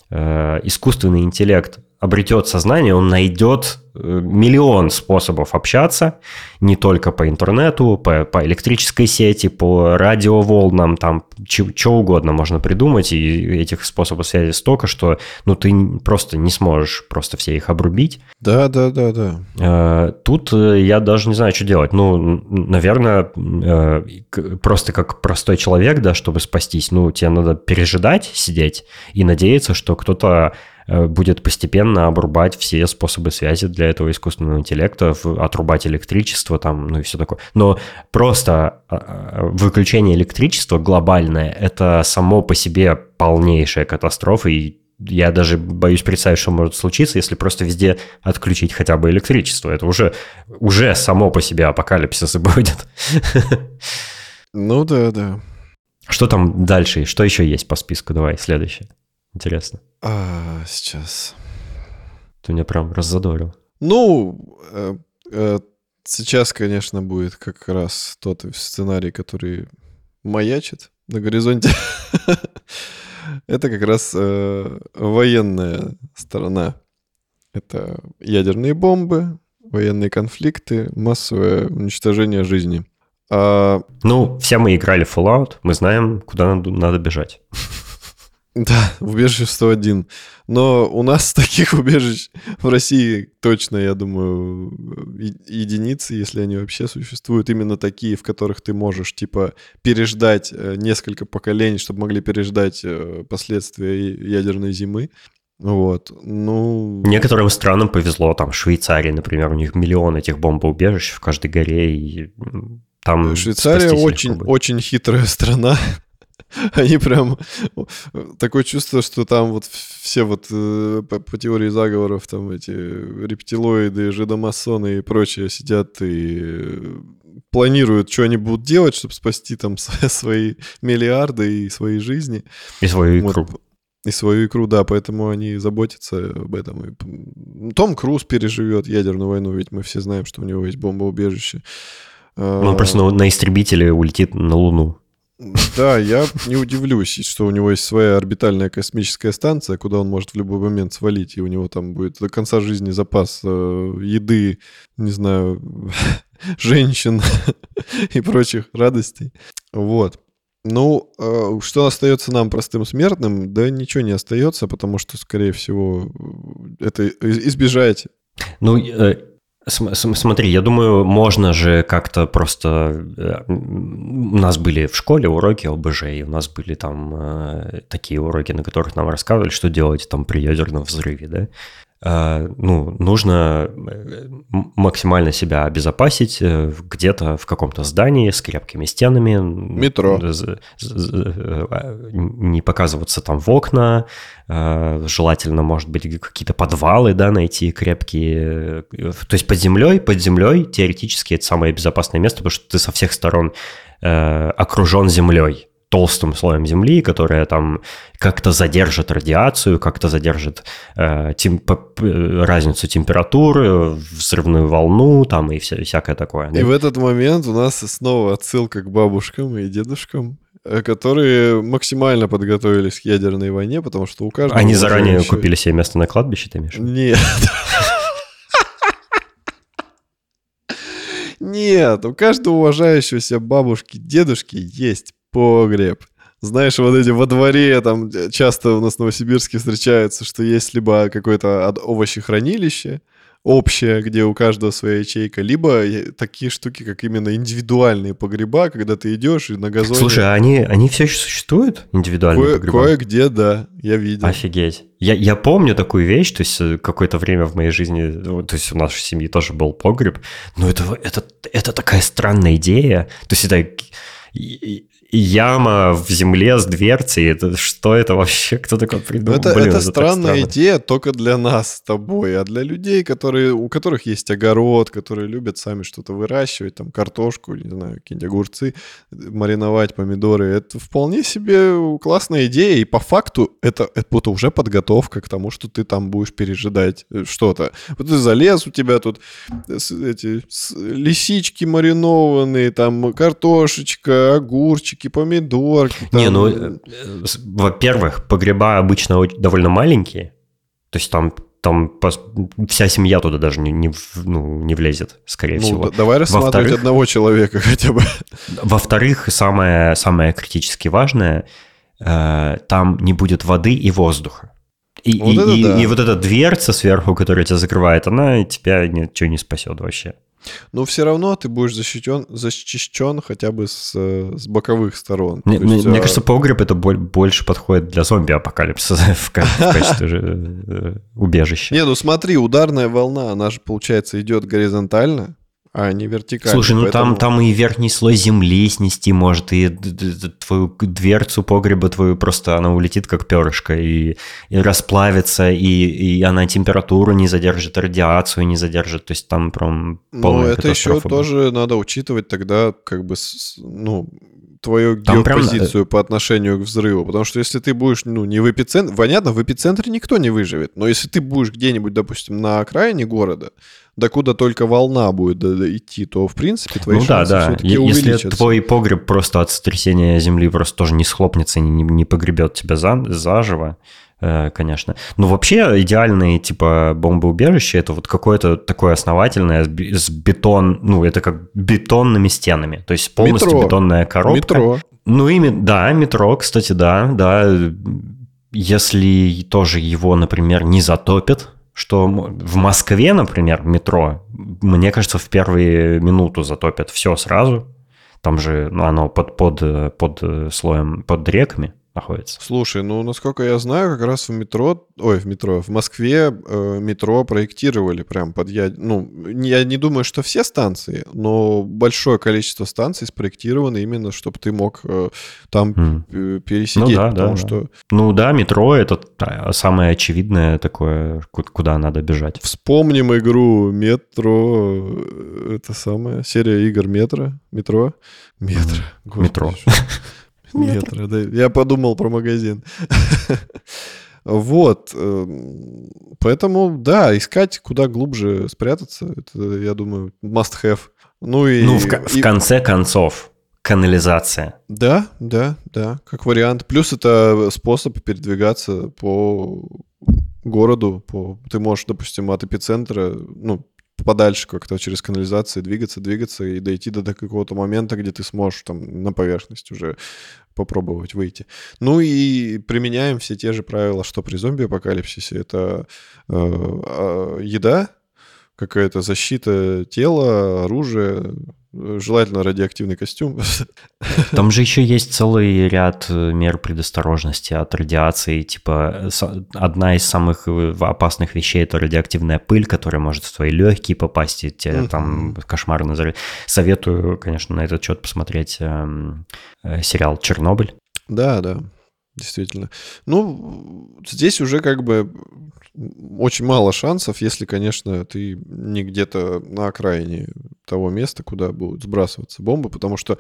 э, искусственный интеллект обретет сознание, он найдет э, миллион способов общаться, не только по интернету, по, по электрической сети, по радиоволнам, там что угодно можно придумать, и этих способов связи столько, что ну, ты просто не сможешь просто все их обрубить. Да, да, да, да. Э, тут э, я даже не знаю, что делать. Ну, наверное, просто как простой человек, да, чтобы спастись, ну, тебе надо пережидать, сидеть и надеяться, что кто-то будет постепенно обрубать все способы связи для этого искусственного интеллекта, отрубать электричество там, ну и все такое. Но просто а, а, выключение электричества глобальное – это само по себе полнейшая катастрофа, и я даже боюсь представить, что может случиться, если просто везде отключить хотя бы электричество. Это уже, уже само по себе апокалипсис будет. Ну да, да. Что там дальше? Что еще есть по списку? Давай, следующее. Интересно. А, сейчас. Ты меня прям раззадорил. Ну, э, э, сейчас, конечно, будет как раз тот сценарий, который маячит на горизонте. Это как раз э, военная сторона. Это ядерные бомбы, военные конфликты, массовое уничтожение жизни. А... Ну, все мы играли в Fallout, мы знаем, куда надо, надо бежать. Да, убежище 101. Но у нас таких убежищ в России точно, я думаю, единицы, если они вообще существуют. Именно такие, в которых ты можешь, типа, переждать э, несколько поколений, чтобы могли переждать э, последствия ядерной зимы. Вот, ну... Некоторым странам повезло, там, Швейцарии, например, у них миллион этих бомбоубежищ в каждой горе, и там... Швейцария очень, очень хитрая страна. Они прям... Такое чувство, что там вот все вот э, по, по теории заговоров, там эти рептилоиды, жидомасоны и прочее сидят и планируют, что они будут делать, чтобы спасти там свои миллиарды и свои жизни. И свою икру. Вот. И свою икру, да, поэтому они заботятся об этом. И Том Круз переживет ядерную войну, ведь мы все знаем, что у него есть бомбоубежище. Он просто на, на истребителе улетит на Луну. Да, я не удивлюсь, что у него есть своя орбитальная космическая станция, куда он может в любой момент свалить, и у него там будет до конца жизни запас э, еды, не знаю, женщин и прочих радостей. Вот. Ну, э, что остается нам, простым смертным? Да ничего не остается, потому что, скорее всего, это избежать. Ну, э, Смотри, я думаю, можно же как-то просто... Э, у нас были в школе уроки ОБЖ, и у нас были там э, такие уроки, на которых нам рассказывали, что делать там при ядерном взрыве, да? Э, ну, нужно э, максимально себя обезопасить э, где-то в каком-то здании с крепкими стенами. Метро. Не показываться там в окна. Желательно, может быть, какие-то подвалы, да, найти крепкие. То есть под землей, под землей теоретически это самое безопасное место, потому что ты со всех сторон окружен землей толстым слоем земли, которая там как-то задержит радиацию, как-то задержит э, тем, разницу температуры, взрывную волну там и вся, всякое такое. Да? И в этот момент у нас снова отсылка к бабушкам и дедушкам, э, которые максимально подготовились к ядерной войне, потому что у каждого... Они заранее купили себе место на кладбище, ты имеешь? Нет. Нет, у каждого уважающегося бабушки, дедушки есть погреб. Знаешь, вот эти во дворе, там часто у нас в Новосибирске встречаются, что есть либо какое-то овощехранилище, общее, где у каждого своя ячейка, либо такие штуки, как именно индивидуальные погреба, когда ты идешь и на газоне... Слушай, а они, они все еще существуют, индивидуальные Кое, погреба? Кое-где, да, я видел. Офигеть. Я, я помню такую вещь, то есть э, какое-то время в моей жизни, то есть у нашей семьи тоже был погреб, но это, это, это такая странная идея. То есть это яма в земле с дверцей. Это, что это вообще? Кто такой придумал? Это, Блин, это, это странная странно. идея только для нас с тобой, а для людей, которые, у которых есть огород, которые любят сами что-то выращивать, там картошку, не знаю, какие-нибудь огурцы, мариновать помидоры, это вполне себе классная идея, и по факту это, это уже подготовка к тому, что ты там будешь пережидать э, что-то. Вот ты залез, у тебя тут э, эти лисички маринованные, там картошечка, огурчик, огурчики, помидорки. Там... Не, ну, э, во-первых, погреба обычно довольно маленькие. То есть там там вся семья туда даже не, не, ну, не влезет, скорее ну, всего. давай рассматривать одного человека хотя бы. Во-вторых, самое, самое критически важное, э, там не будет воды и воздуха. И, вот и, и, да. и вот эта дверца сверху, которая тебя закрывает, она тебя ничего не спасет вообще. Но все равно ты будешь защищен, защищен хотя бы с, с боковых сторон. Мне, есть, мне а... кажется, погреб это больше подходит для зомби-апокалипсиса в качестве э, убежища. Не, ну смотри, ударная волна, она же, получается, идет горизонтально, а не вертикально. Слушай, ну поэтому... там, там и верхний слой земли снести может, и твою дверцу погреба твою просто она улетит как перышко, и, и расплавится, и, и она температуру не задержит, радиацию не задержит, то есть там прям полная Ну, это еще будет. тоже надо учитывать тогда, как бы, ну, твою Там геопозицию прям... по отношению к взрыву. Потому что если ты будешь, ну, не в эпицентре... Понятно, в эпицентре никто не выживет. Но если ты будешь где-нибудь, допустим, на окраине города, докуда только волна будет идти, то, в принципе, твои ну, шансы да, да. все-таки Если твой погреб просто от сотрясения земли просто тоже не схлопнется и не, не погребет тебя за, заживо, э, конечно. Но вообще идеальные типа бомбоубежище это вот какое-то такое основательное с бетон, ну это как бетонными стенами, то есть полностью метро. бетонная коробка. Метро. Ну ими, да, метро, кстати, да, да. Если тоже его, например, не затопит, что в Москве, например, метро, мне кажется, в первые минуту затопят все сразу. Там же ну, оно под, под, под слоем, под реками находится. Слушай, ну, насколько я знаю, как раз в метро, ой, в метро, в Москве э, метро проектировали прям под я, ну, я не думаю, что все станции, но большое количество станций спроектированы именно, чтобы ты мог э, там mm. пересидеть, ну, да, потому да, что... Да. Ну да, метро — это самое очевидное такое, куда надо бежать. Вспомним игру «Метро», э, это самая серия игр «Метро», «Метро», «Метро», mm. «Метро». Метро, да. Я подумал про магазин. Вот. Эм, поэтому, да, искать куда глубже спрятаться, это, я думаю, must have. Ну, и, ну в, и... в конце концов, канализация. Да, да, да, как вариант. Плюс это способ передвигаться по городу. По... Ты можешь, допустим, от эпицентра, ну, подальше как-то через канализацию двигаться, двигаться и дойти до какого-то момента, где ты сможешь там на поверхность уже попробовать выйти. Ну и применяем все те же правила, что при зомби-апокалипсисе. Это э, э, еда, какая-то защита тела, оружие, желательно радиоактивный костюм. Там же еще есть целый ряд э, мер предосторожности от радиации. Типа одна из самых э, опасных вещей это радиоактивная пыль, которая может в твои легкие попасть, и тебе там кошмарно заряд. Советую, конечно, на этот счет посмотреть эм, э, сериал Чернобыль. Да, да, действительно. Ну, здесь уже как бы очень мало шансов, если, конечно, ты не где-то на окраине того места, куда будут сбрасываться бомбы, потому что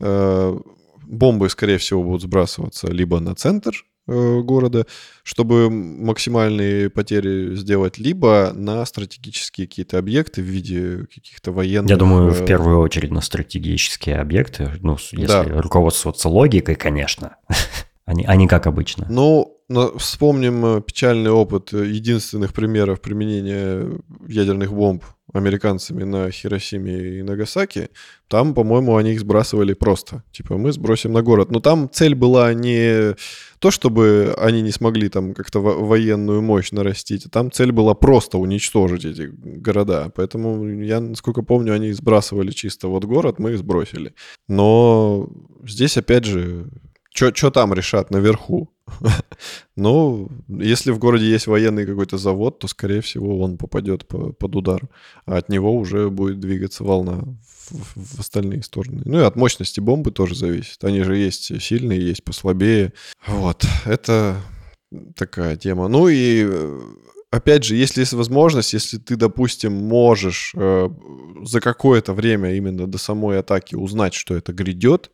э, бомбы, скорее всего, будут сбрасываться либо на центр э, города, чтобы максимальные потери сделать, либо на стратегические какие-то объекты в виде каких-то военных... Я думаю, в э, первую очередь на стратегические объекты, ну, если да. руководствоваться логикой, конечно. Они, они как обычно. Ну, вспомним э, печальный опыт э, единственных примеров применения ядерных бомб американцами на Хиросиме и Нагасаки. Там, по-моему, они их сбрасывали просто. Типа, мы сбросим на город. Но там цель была не то, чтобы они не смогли там как-то военную мощь нарастить, а там цель была просто уничтожить эти города. Поэтому я, насколько помню, они сбрасывали чисто вот город, мы их сбросили. Но здесь, опять же, что там решат наверху? ну, если в городе есть военный какой-то завод, то, скорее всего, он попадет по, под удар, а от него уже будет двигаться волна в, в остальные стороны. Ну и от мощности бомбы тоже зависит. Они же есть сильные, есть послабее. Вот, это такая тема. Ну и опять же, если есть возможность, если ты, допустим, можешь э, за какое-то время именно до самой атаки узнать, что это грядет,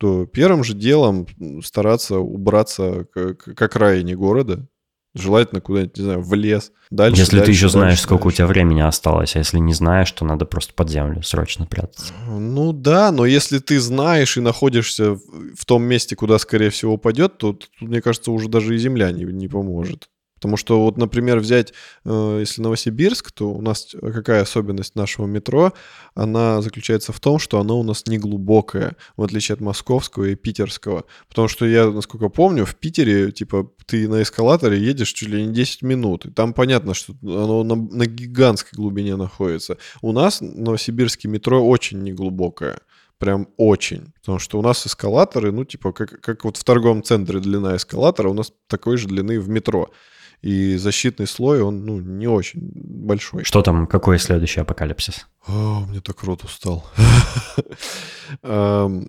то первым же делом стараться убраться к, к окраине города, желательно куда-нибудь, не знаю, в лес. Дальше, если дальше, ты еще дальше, знаешь, дальше. сколько у тебя времени осталось, а если не знаешь, то надо просто под землю срочно прятаться. Ну да, но если ты знаешь и находишься в том месте, куда, скорее всего, упадет, то, то мне кажется, уже даже и земля не, не поможет. Потому что вот, например, взять, э, если Новосибирск, то у нас какая особенность нашего метро? Она заключается в том, что оно у нас не глубокое, в отличие от московского и питерского. Потому что я, насколько помню, в Питере, типа, ты на эскалаторе едешь чуть ли не 10 минут. И там понятно, что оно на, на гигантской глубине находится. У нас новосибирский метро очень неглубокое прям очень. Потому что у нас эскалаторы, ну, типа, как, как вот в торговом центре длина эскалатора, у нас такой же длины в метро и защитный слой, он, ну, не очень большой. Что там, какой следующий апокалипсис? О, мне так рот устал.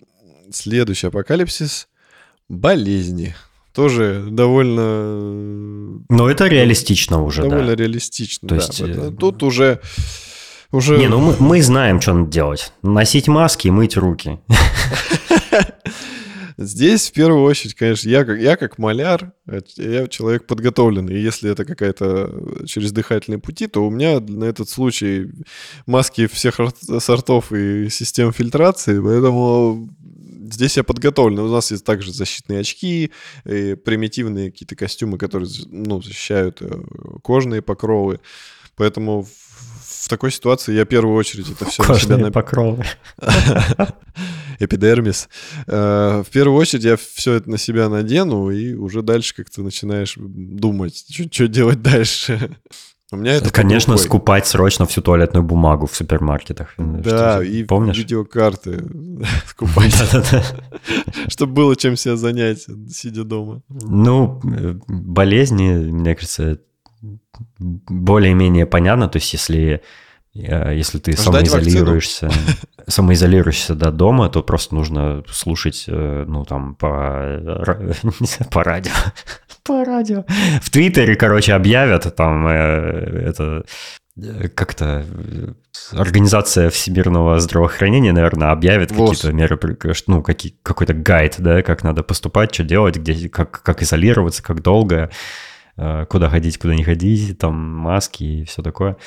Следующий апокалипсис — болезни. Тоже довольно... Но это реалистично уже, довольно да. реалистично, То да. Есть... Э, тут уже... Уже... Не, ну мы, мы знаем, что надо делать. Носить маски и мыть руки. Здесь в первую очередь, конечно, я как, я как маляр, я человек подготовленный. И если это какая-то через дыхательные пути, то у меня на этот случай маски всех сортов и систем фильтрации, поэтому здесь я подготовлен. У нас есть также защитные очки, и примитивные какие-то костюмы, которые ну, защищают э, кожные покровы. Поэтому в такой ситуации я в первую очередь это все Кожные на себя... покровы. Эпидермис. Э, в первую очередь я все это на себя надену, и уже дальше как-то начинаешь думать, что делать дальше. У меня это Конечно, скупать срочно всю туалетную бумагу в супермаркетах. Да, и помнишь? видеокарты скупать. Чтобы было чем себя занять, сидя дома. Ну, э, болезни, мне кажется, более-менее понятно. То есть, если, э, если ты Ждать самоизолируешься, самоизолируешься до дома, то просто нужно слушать, э, ну, там, по, по радио. По радио. В Твиттере, короче, объявят там э, это как-то организация всемирного здравоохранения, наверное, объявит какие-то меры, ну, какие, какой-то гайд, да, как надо поступать, что делать, где, как, как изолироваться, как долго. Э, куда ходить, куда не ходить, там маски и все такое.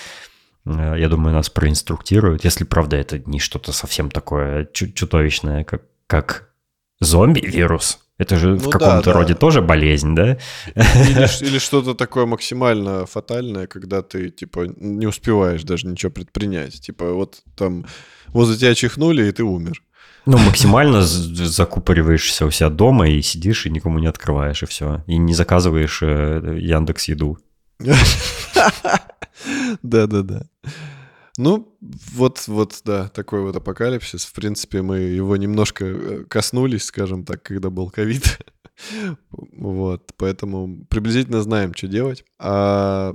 Э, я думаю, нас проинструктируют, если, правда, это не что-то совсем такое чудовищное, как, как зомби-вирус. Это же Ну в каком-то да. роде тоже болезнь, да? Или, или что-то такое максимально фатальное, когда ты, типа, не успеваешь даже ничего предпринять. Типа, вот там возле тебя чихнули, и ты умер. Ну, максимально закупориваешься у себя дома и сидишь, и никому не открываешь, и все. И не заказываешь э, Яндекс Еду. Да-да-да. Ну, вот, вот, да, такой вот апокалипсис. В принципе, мы его немножко э, коснулись, скажем так, когда был ковид. Вот, поэтому приблизительно знаем, что делать. А,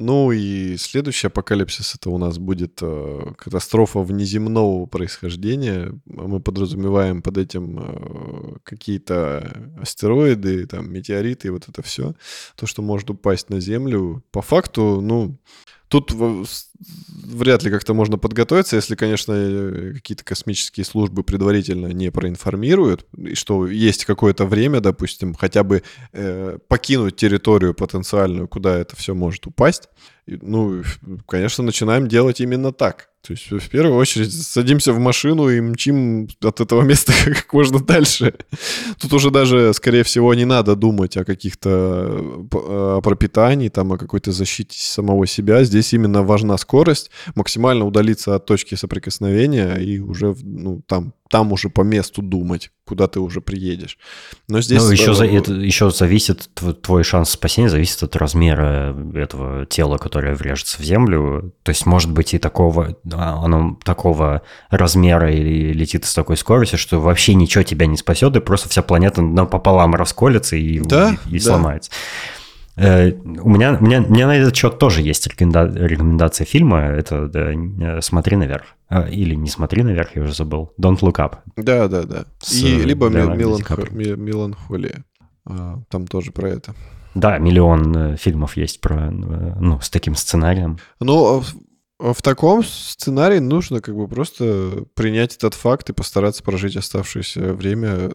ну и следующий апокалипсис это у нас будет э, катастрофа внеземного происхождения. Мы подразумеваем под этим э, какие-то астероиды, там, метеориты и вот это все. То, что может упасть на Землю. По факту, ну, Тут вряд ли как-то можно подготовиться, если, конечно, э, какие-то космические службы предварительно не проинформируют, и что есть какое-то время, допустим, хотя бы э, покинуть территорию потенциальную, куда это все может упасть. Ну, конечно, начинаем делать именно так. То есть в первую очередь садимся в машину и мчим от этого места как можно дальше. Тут уже даже, скорее всего, не надо думать о каких-то э, о пропитании, там, о какой-то защите самого себя. Здесь именно важна скорость, максимально удалиться от точки соприкосновения и уже ну, там, там уже по месту думать, куда ты уже приедешь. Но здесь... ну, еще, за, это, еще зависит, тв- твой шанс спасения зависит от размера этого тела, которое врежется в землю. То есть, может быть, и такого, оно такого размера или летит с такой скоростью, что вообще ничего тебя не спасет, и просто вся планета напополам расколется и, Да, и, и да. сломается. Э, У меня, у, меня, у меня на этот счет тоже есть рекоменда- рекомендация фильма. Это да, э, «Смотри наверх». А, Или «Не смотри наверх», я уже забыл. «Don't look up». Да, да, да. С И либо меланхо- меланхолия. А, Там тоже про это. Да, миллион э, фильмов есть про, э, ну, с таким сценарием. Ну, в- а в таком сценарии нужно как бы просто принять этот факт и постараться прожить оставшееся время,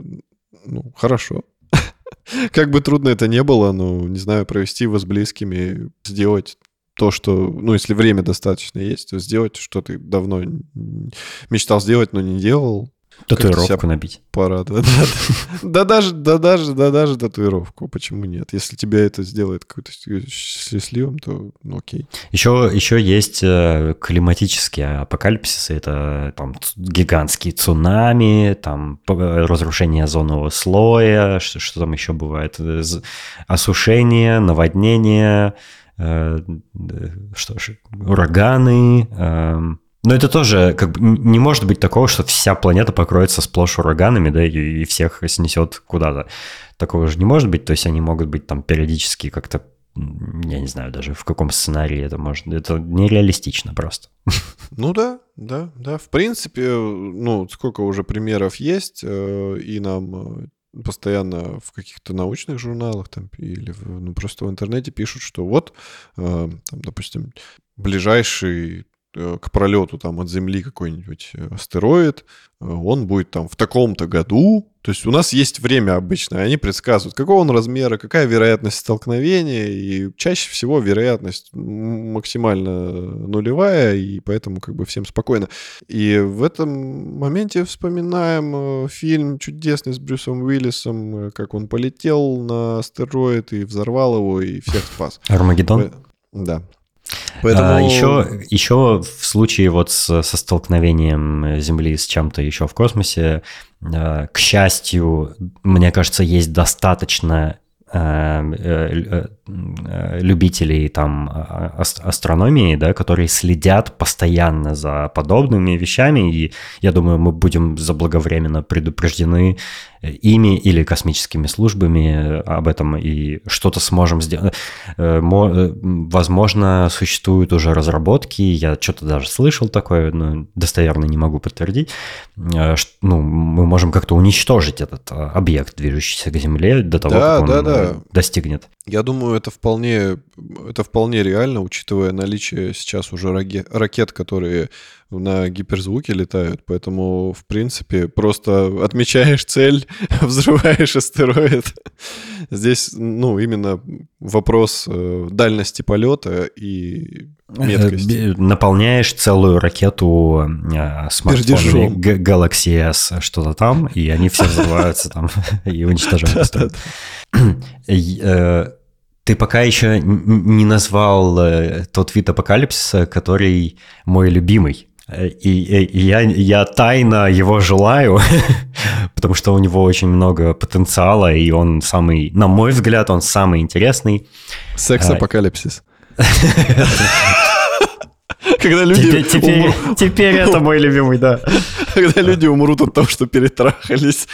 ну, хорошо. Как бы трудно это не было, ну, не знаю, провести его с близкими, сделать то, что, ну, если время достаточно есть, то сделать, что ты давно мечтал сделать, но не делал, Татуировку набить. порадовать. Да даже, да даже, да даже татуировку, почему нет? Если тебя это сделает какой-то счастливым, то ну, окей. Еще, еще есть э, климатические апокалипсисы. Это там гигантские цунами, там разрушение озонового слоя, что, что там еще бывает? Э, Осушение, наводнение, что ж, ураганы. эм. Но это тоже как бы не может быть такого, что вся планета покроется сплошь ураганами, да, и, и всех снесет куда-то. Такого же не может быть. То есть они могут быть там периодически как-то я не знаю даже в каком сценарии это может. Это нереалистично просто. Ну да, да, да. В принципе, ну, сколько уже примеров есть, э, и нам э, постоянно в каких-то научных журналах там или в- ну, просто в интернете пишут, что вот, э, там, допустим, ближайший к пролету там от Земли какой-нибудь э, астероид, э, он будет там в таком-то году. То есть у нас есть время обычно, они предсказывают, какого он размера, какая вероятность столкновения, и чаще всего вероятность максимально нулевая, и поэтому как бы всем спокойно. И в этом моменте вспоминаем э, фильм чудесный с Брюсом Уиллисом, э, как он полетел на астероид и взорвал его, и всех спас. Армагеддон. Э, Да. Поэтому... А, еще, еще в случае вот с- со столкновением Земли с чем-то еще в космосе, э, к счастью, мне кажется, есть достаточно э, э, любителей там а- ас- астрономии, да, которые следят постоянно за подобными вещами, и я думаю, мы будем заблаговременно предупреждены э, ими или космическими службами э, об этом и что-то сможем сделать. Э, э, Возможно, существуют уже разработки, я что-то даже слышал такое, но достоверно не могу подтвердить. э, Ну, мы можем как-то уничтожить этот э, объект, движущийся к Земле, до того, Да, как он да, да. э, достигнет. Я думаю, это вполне, это вполне реально, учитывая наличие сейчас уже ракет, которые на гиперзвуке летают. Поэтому, в принципе, просто отмечаешь цель, взрываешь астероид. Здесь, ну, именно вопрос э, дальности полета и меткости. Э, Наполняешь целую ракету э, смартфонами Galaxy S что-то там, и они все взрываются там и уничтожают Ты пока еще не назвал э, тот вид апокалипсиса, который мой любимый. Э, И, и- и я, я тайно его желаю, потому что у него очень много потенциала, и он самый, на мой взгляд, он самый интересный. Секс-апокалипсис. Когда люди, Теперь, теперь, умрут- теперь это мой любимый, да. когда люди умрут от того, что перетрахались.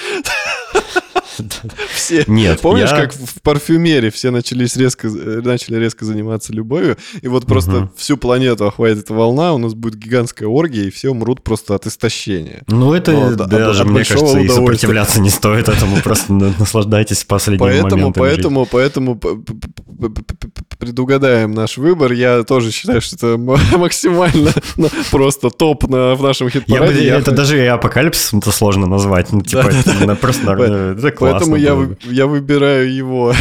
Все. Нет, Помнишь, я- как в парфюмерии все начались резко, э, начали резко заниматься любовью, и вот просто Мгм. всю планету охватит эта волна, у нас будет гигантская оргия, и все умрут просто от истощения. Ну, это Вот, от- даже, от мне кажется, и сопротивляться не стоит этому. Просто на- наслаждайтесь последними Поэтому, моментами поэтому, поэтому п- п- п- п- п- п- предугадаем наш выбор. Я тоже считаю, что это максимально ну, просто топ на, в нашем жизни. Я хит-параде. Я это даже и апокалипсисом-то сложно назвать. Ну, типа, Да-да-да. это именно просто. Это классно Поэтому я, я выбираю его.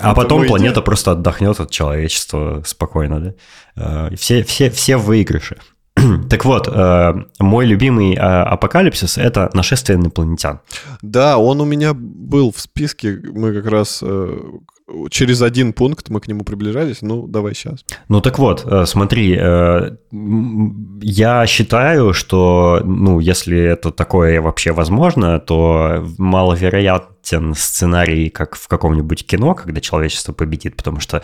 А потом планета просто отдохнет от человечества спокойно, да? Э, Все, все, все в выигрыше. Так вот, э, мой любимый э, апокалипсис — это нашествие инопланетян. Да, он у меня был в списке. Мы как раз э, через один пункт мы к нему приближались. Ну, давай сейчас. Ну так вот, э, смотри, э, я считаю, что, ну, если это такое вообще возможно, то маловероятен сценарий, как в каком-нибудь кино, когда человечество победит, потому что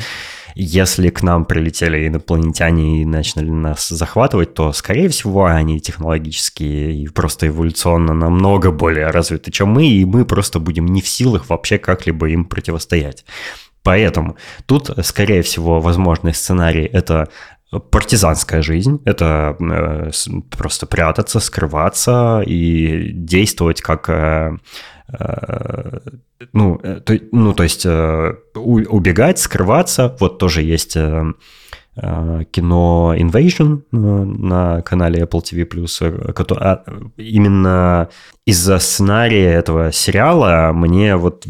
если к нам прилетели инопланетяне и начали нас захватывать, то, скорее всего, они технологически и просто эволюционно намного более развиты, чем мы, и мы просто будем не в силах вообще как-либо им противостоять. Поэтому тут, скорее всего, возможный сценарий – это партизанская жизнь, это э, просто прятаться, скрываться и действовать как, э, э, ну, э, то, ну, то есть э, убегать, скрываться. Вот тоже есть э, кино Invasion э, на канале Apple TV+, э, а, именно из-за сценария этого сериала мне вот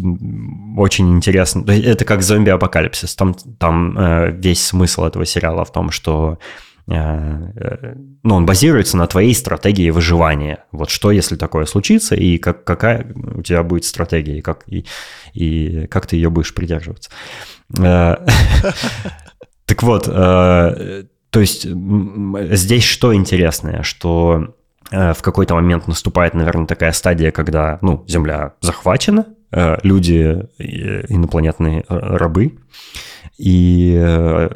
очень интересно. Это как зомби-апокалипсис. Там, там э, весь смысл этого сериала в том, что э, э, ну, он базируется на твоей стратегии выживания. Вот что, если такое случится, и как, какая у тебя будет стратегия, и как, и, и как ты ее будешь придерживаться. Так вот, э, то есть здесь что интересное, что э, в какой-то момент наступает, наверное, такая стадия, когда, ну, Земля захвачена, э, люди инопланетные рабы, и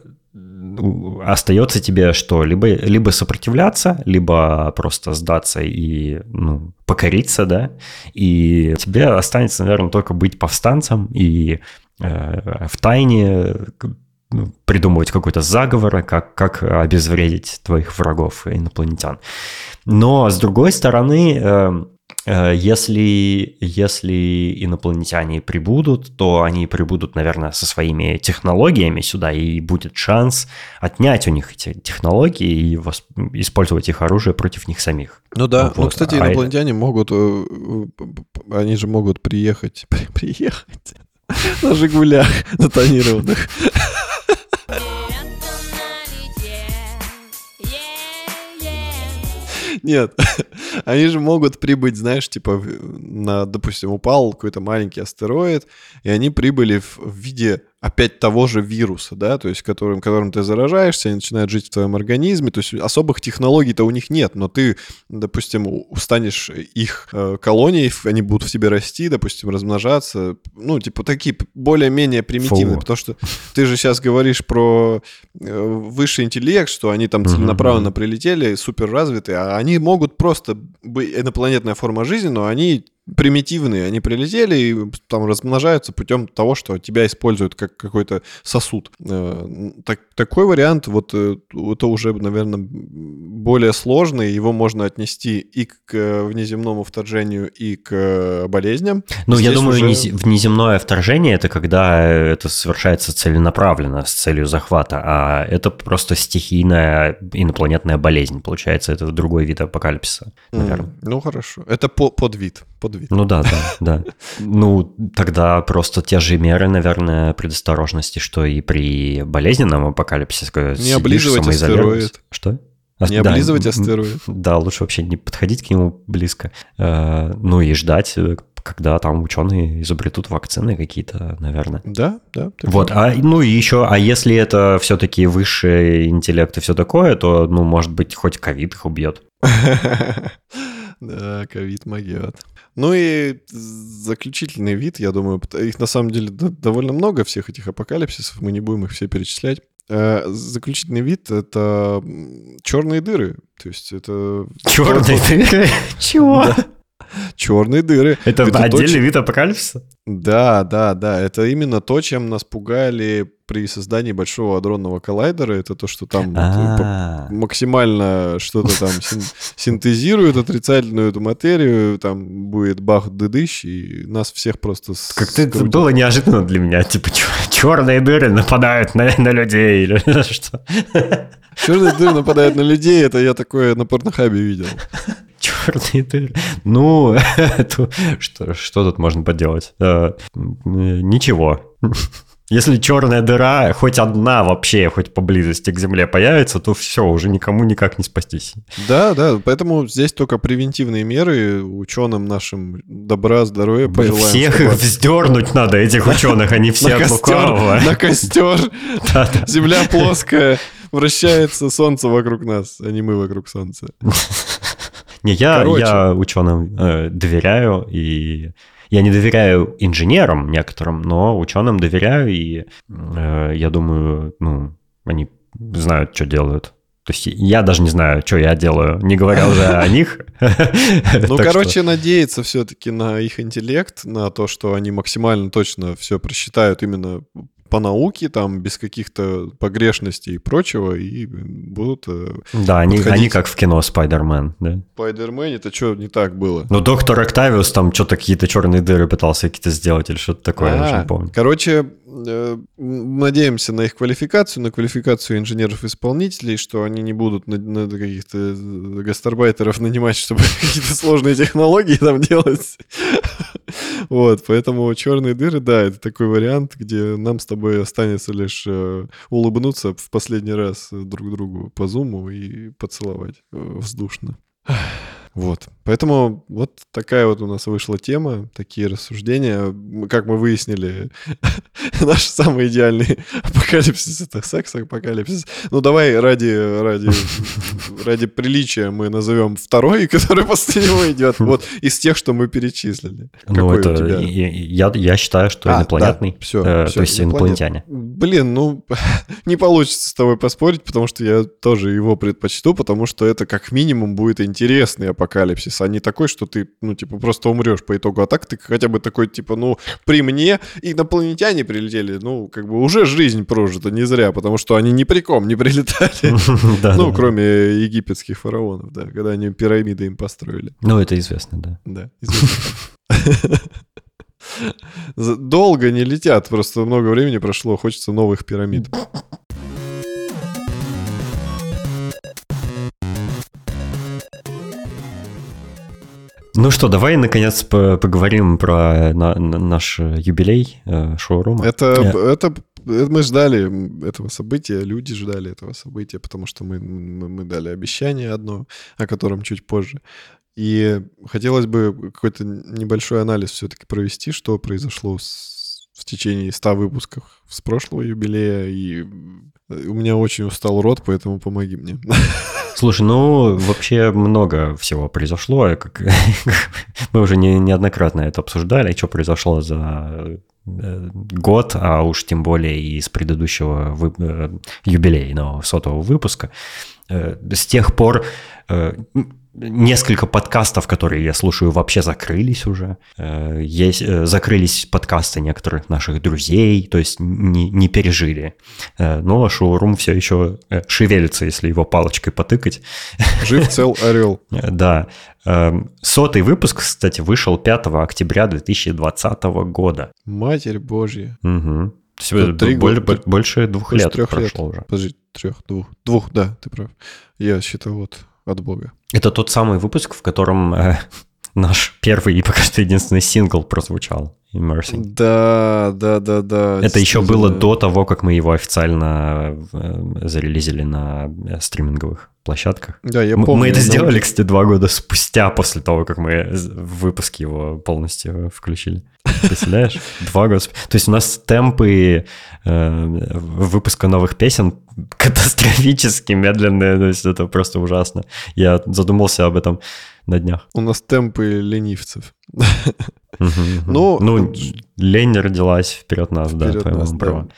остается тебе что? Либо, либо сопротивляться, либо просто сдаться и ну, покориться, да, и тебе останется, наверное, только быть повстанцем и э, в тайне придумывать какой-то заговор, как, как обезвредить твоих врагов инопланетян. Но, с другой стороны, э, э, если, если инопланетяне прибудут, то они прибудут, наверное, со своими технологиями сюда, и будет шанс отнять у них эти технологии и использовать их оружие против них самих. Ну да, ну, Вот. кстати, А- инопланетяне могут, э, э, они же могут приехать, при- приехать на «Жигулях» на Нет, они же могут прибыть, знаешь, типа, на, допустим, упал какой-то маленький астероид, и они прибыли в, в виде опять того же вируса, да, то есть которым, которым ты заражаешься, они начинают жить в твоем организме, то есть особых технологий-то у них нет, но ты, допустим, станешь их э, колонией, они будут в тебе расти, допустим, размножаться, ну, типа такие более-менее примитивные, Фу. потому что ты же сейчас говоришь про э, высший интеллект, что они там целенаправленно прилетели, супер развитые, а они могут просто быть инопланетная форма жизни, но они примитивные, они прилетели и там размножаются путем того, что тебя используют как какой-то сосуд. Э, так, такой вариант, вот э, это уже, наверное, более сложный, его можно отнести и к внеземному вторжению, и к болезням. Ну, Здесь я думаю, уже... внеземное вторжение — это когда это совершается целенаправленно, с целью захвата, а это просто стихийная инопланетная болезнь, получается, это другой вид апокалипсиса, наверное. Mm, ну, хорошо. Это по подвид подвид. Ну да, да, да. Ну, тогда просто те же меры, наверное, предосторожности, что и при болезненном апокалипсисе. Не облизывать астероид. Что? Не да, облизывать астероид. Да, лучше вообще не подходить к нему близко. Э, ну и ждать, когда там ученые изобретут вакцины какие-то, наверное. Да, да. Вот, а, ну и еще, а если это все-таки высший интеллект и все такое, то, ну, может быть, хоть ковид их убьет. Да, ковид могет. Ну и заключительный вид, я думаю, их на самом деле довольно много, всех этих апокалипсисов, мы не будем их все перечислять. Э, заключительный вид — это черные дыры. То есть это... Черные дыры? Чего? Черные дыры. Это, это отдельный то, вид апокалипсиса? Да, да, да. Это именно то, чем нас пугали при создании Большого адронного коллайдера. Это то, что там а. максимально что-то там синтезирует отрицательную эту материю, там будет бах дыдыщ, и нас всех просто... Как-то это было неожиданно для меня. Типа, черные дыры нападают на, на людей или что? Черные дыры нападают на людей, это я такое на порнохабе видел. Дыры. Ну, что, что тут можно поделать? Э, ничего. Если черная дыра, хоть одна вообще, хоть поблизости к Земле появится, то все, уже никому никак не спастись. Да, да, поэтому здесь только превентивные меры ученым нашим добра, здоровья пожелаем. Всех чтобы... их вздернуть надо, этих ученых, они все от лукавого. На костер, Земля плоская, вращается солнце вокруг нас, а не мы вокруг солнца. Не, я, я ученым э, доверяю, и я не доверяю инженерам некоторым, но ученым доверяю, и э, я думаю, ну, они знают, что делают. То есть я даже не знаю, что я делаю, не говоря уже о них. Ну, короче, надеяться все-таки на их интеллект, на то, что они максимально точно все просчитают именно по науке, там, без каких-то погрешностей и прочего, и будут э, Да, они, они как в кино Спайдермен, да? Спайдермен, это что не так было? Ну, доктор Октавиус там что-то какие-то черные дыры пытался какие-то сделать или что-то такое, а, я не помню. Короче, э, надеемся на их квалификацию, на квалификацию инженеров-исполнителей, что они не будут на, на каких-то гастарбайтеров нанимать, чтобы какие-то сложные технологии там делать. Вот, поэтому черные дыры, да, это такой вариант, где нам с тобой останется лишь э, улыбнуться в последний раз друг другу по зуму и поцеловать э, воздушно. Вот. Поэтому вот такая вот у нас вышла тема, такие рассуждения. Как мы выяснили, наш самый идеальный апокалипсис — это секс-апокалипсис. Ну, давай ради, ради, ради приличия мы назовем второй, который после него идет. Вот из тех, что мы перечислили. Ну, Какой это, я, я считаю, что а, инопланетный. Да, все, э, все, то есть инопланетяне. Блин, ну, не получится с тобой поспорить, потому что я тоже его предпочту, потому что это как минимум будет интересный апокалипсис, а не такой, что ты, ну, типа, просто умрешь по итогу. А так ты хотя бы такой, типа, ну, при мне инопланетяне прилетели, ну, как бы уже жизнь прожита не зря, потому что они ни при ком не прилетали. Ну, кроме египетских фараонов, да, когда они пирамиды им построили. Ну, это известно, да. Да, известно. Долго не летят, просто много времени прошло, хочется новых пирамид. Ну что, давай наконец поговорим про на, на наш юбилей э, шоурума. Это, yeah. это, это мы ждали этого события, люди ждали этого события, потому что мы, мы, мы дали обещание одно, о котором чуть позже. И хотелось бы какой-то небольшой анализ все-таки провести, что произошло с, в течение 100 выпусков с прошлого юбилея. И у меня очень устал рот, поэтому помоги мне. Слушай, ну вообще много всего произошло. Как, мы уже не, неоднократно это обсуждали, что произошло за э, год, а уж тем более из предыдущего вы, э, юбилейного сотого выпуска. э, с тех пор э, несколько подкастов, которые я слушаю, вообще закрылись уже. Э, есть, э, закрылись подкасты некоторых наших друзей, то есть не, не пережили. Э, но шоурум все еще шевелится, если его палочкой потыкать. Жив цел орел. Да. Сотый выпуск, кстати, вышел 5 октября 2020 года. Матерь Божья. Угу. Три года, больше двух лет трех прошло лет. уже. Подожди, трех, двух. Двух, да, ты прав. Я считаю, вот от Бога. Это тот самый выпуск, в котором э, наш первый и пока что единственный сингл прозвучал. Immersing. Да, да, да, да. Это еще было до того, как мы его официально э, зарелизили на э, стриминговых площадках. Да, я помню. Мы это сделали, кстати, два года спустя после того, как мы в выпуске его полностью включили. Представляешь? Два года. То есть у нас темпы э, выпуска новых песен катастрофически медленные. То есть это просто ужасно. Я задумался об этом на днях. У нас темпы ленивцев. Ну, ну, лень родилась вперед нас, да, по-моему.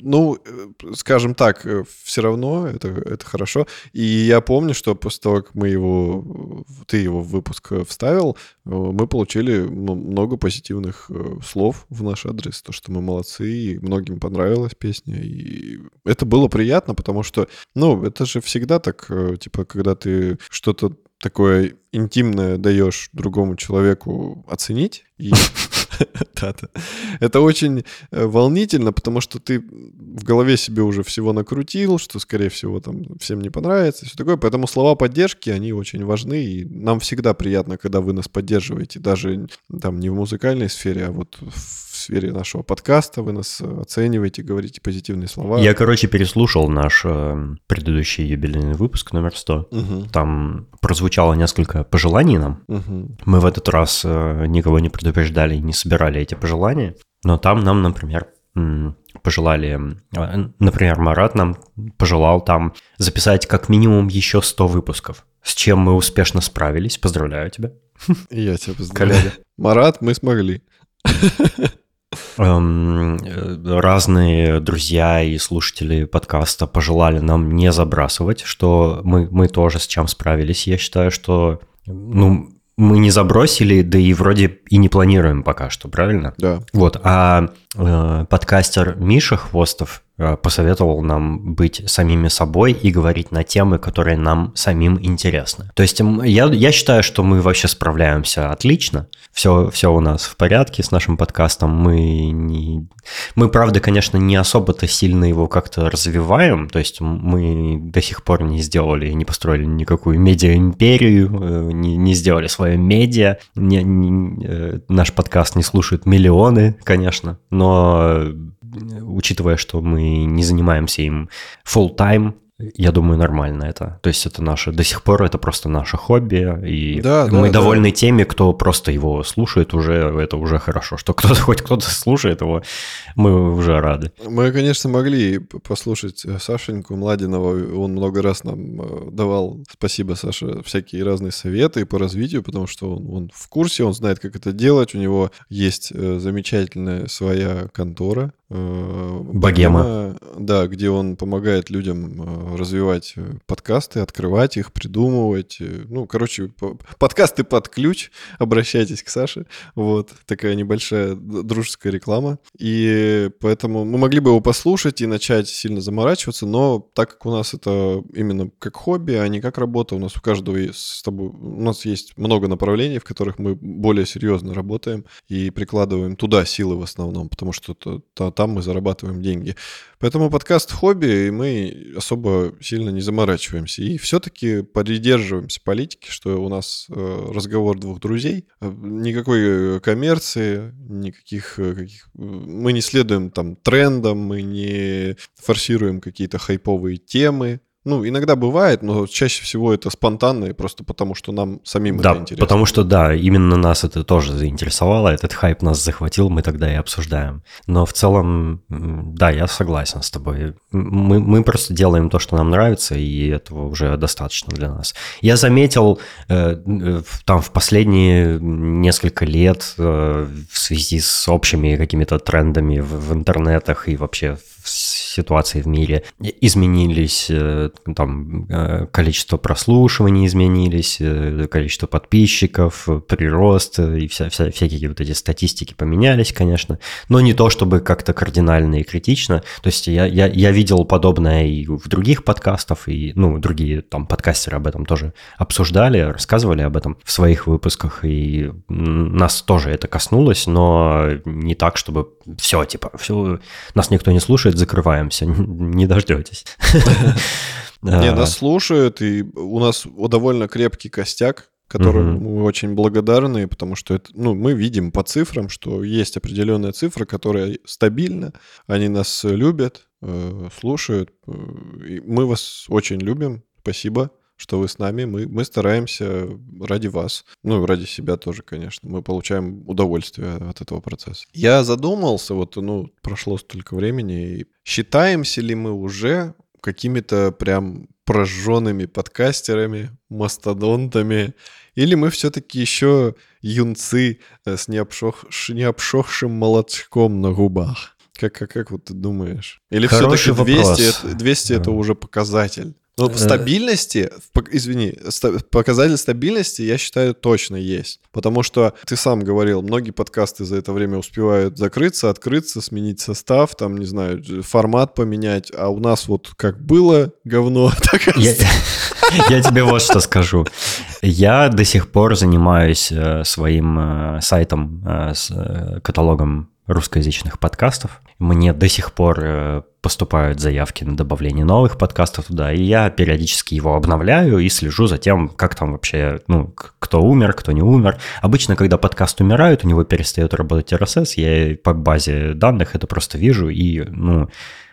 Ну, э, скажем так, э, все равно это, это хорошо. И я помню, что после того, как мы его, ты его в выпуск э, вставил, мы получили много позитивных слов в наш адрес, то, что мы молодцы, и многим понравилась песня. И это было приятно, потому что, ну, это же всегда так, типа, когда ты что-то такое интимное даешь другому человеку оценить, и это очень э, волнительно, потому что ты в голове себе уже всего накрутил, что, скорее всего, там всем не понравится, все такое. Поэтому слова поддержки, они очень важны, и нам всегда приятно, когда вы нас поддерживаете, даже там не в музыкальной сфере, а вот в сфере нашего подкаста, вы нас э, оцениваете, говорите позитивные слова. Я, короче, переслушал наш э, предыдущий юбилейный выпуск номер 100. Угу. Там прозвучало несколько пожеланий нам. Угу. Мы в этот раз э, никого не предупреждали и не собирали эти пожелания. Но там нам, например, пожелали, например, Марат нам пожелал там записать как минимум еще 100 выпусков, с чем мы успешно справились. Поздравляю тебя. Я тебя поздравляю. Марат, мы смогли. Эм, разные друзья и слушатели подкаста пожелали нам не забрасывать, что мы, мы тоже с чем справились. Я считаю, что ну, мы не забросили, да и вроде и не планируем пока что, правильно? Да. Вот, а э, подкастер Миша Хвостов Э, посоветовал нам быть самими собой и говорить на темы, которые нам самим интересны. То есть я, я считаю, что мы вообще справляемся отлично. Все, все у нас в порядке с нашим подкастом. Мы, не, мы, правда, конечно, не особо-то сильно его как-то развиваем. То есть мы до сих пор не сделали, не построили никакую медиа-империю, э, не, не сделали свое медиа. Не, не, э, наш подкаст не слушают миллионы, конечно, но учитывая, что мы не занимаемся им full time, я думаю, нормально это. То есть это наше, до сих пор это просто наше хобби, и да, мы да, довольны да. теми, кто просто его слушает уже, это уже хорошо. Что кто-то, хоть кто-то слушает его, мы уже рады. Мы, конечно, могли послушать э, Сашеньку Младинова, он много раз нам э, давал, спасибо, Саша, всякие разные советы по развитию, потому что он, он в курсе, он знает, как это делать, у него есть э, замечательная своя контора, Богема. Да, где он помогает людям развивать подкасты, открывать их, придумывать. Ну, короче, подкасты под ключ. Обращайтесь к Саше. Вот, такая небольшая дружеская реклама. И поэтому мы могли бы его послушать и начать сильно заморачиваться, но так как у нас это именно как хобби, а не как работа, у нас у каждого есть с тобой, у нас есть много направлений, в которых мы более серьезно работаем и прикладываем туда силы в основном, потому что там мы зарабатываем деньги. Поэтому подкаст хобби, и мы особо сильно не заморачиваемся. И все-таки придерживаемся политики, что у нас э, разговор двух друзей. Э, никакой э, коммерции, никаких... Каких... Мы не следуем там трендам, мы не форсируем какие-то хайповые темы. Ну, иногда бывает, но чаще всего это спонтанно и просто потому, что нам самим да, это интересно. потому что, да, именно нас это тоже заинтересовало, этот хайп нас захватил, мы тогда и обсуждаем. Но в целом, да, я согласен с тобой. Мы, мы просто делаем то, что нам нравится, и этого уже достаточно для нас. Я заметил э, там в последние несколько лет э, в связи с общими какими-то трендами в, в интернетах и вообще ситуации в мире, изменились э, там э, количество прослушиваний изменились, э, количество подписчиков, прирост и вся, вся, всякие вот эти статистики поменялись, конечно, но не то чтобы как-то кардинально и критично. То есть я, я, я видел подобное и в других подкастах, и ну, другие там подкастеры об этом тоже обсуждали, рассказывали об этом в своих выпусках, и нас тоже это коснулось, но не так, чтобы все, типа, все, нас никто не слушает, закрываемся, не дождетесь. Не, а. нас слушают, и у нас довольно крепкий костяк, которым угу. мы очень благодарны, потому что это, ну, мы видим по цифрам, что есть определенная цифра, которая стабильна, они нас любят, э, слушают, э, и мы вас очень любим, спасибо что вы с нами. Мы, мы стараемся ради вас. Ну, ради себя тоже, конечно. Мы получаем удовольствие от этого процесса. Я задумался, вот, ну, прошло столько времени, и считаемся ли мы уже какими-то прям прожженными подкастерами, мастодонтами, или мы все-таки еще юнцы э, с необшох... необшохшим молочком на губах? Как, как, как вот ты думаешь? Или все-таки 200, это, 200 это уже показатель? В э, стабильности, извини, показатель стабильности, я считаю, точно есть. Потому что ты сам говорил, многие подкасты за это время успевают закрыться, открыться, сменить состав, там, не знаю, формат поменять, а у нас вот как было говно, так и я, я тебе вот что скажу. Я до сих пор занимаюсь э, своим э, сайтом с каталогом русскоязычных подкастов. Мне до сих пор э, поступают заявки на добавление новых подкастов туда, и я периодически его обновляю и слежу за тем, как там вообще, ну, кто умер, кто не умер. Обычно, когда подкаст умирает, у него перестает работать RSS, я по базе данных это просто вижу, и, ну,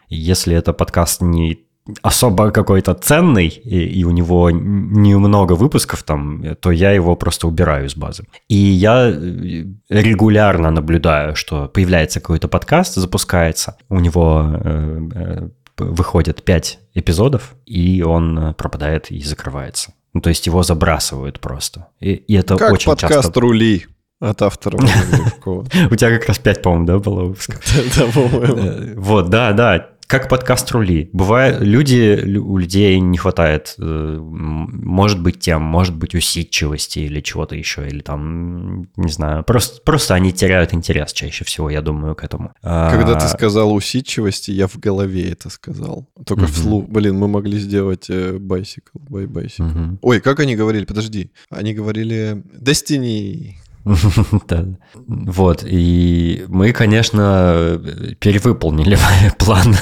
если это подкаст не особо какой-то ценный, и, и у него немного выпусков там, то я его просто убираю из базы. И я э, регулярно наблюдаю, что появляется какой-то подкаст, запускается, у него э, э, выходит 5 эпизодов, и он пропадает и закрывается. Ну, то есть его забрасывают просто. И, и это как очень подкаст часто... «Рули» от автора. У тебя как раз 5, по-моему, да, было выпусков? Да, по-моему. Э, вот, да, да как подкаст рули. Бывает, люди, у людей не хватает, э, может быть, тем, может быть, усидчивости или чего-то еще, или там, не знаю, просто, просто они теряют интерес чаще всего, я думаю, к этому. Когда а... ты сказал усидчивости, я в голове это сказал. Только угу. вслух. Блин, мы могли сделать bicycle, by bicycle. Ой, как они говорили? Подожди. Они говорили Destiny. Вот, и мы, конечно, перевыполнили план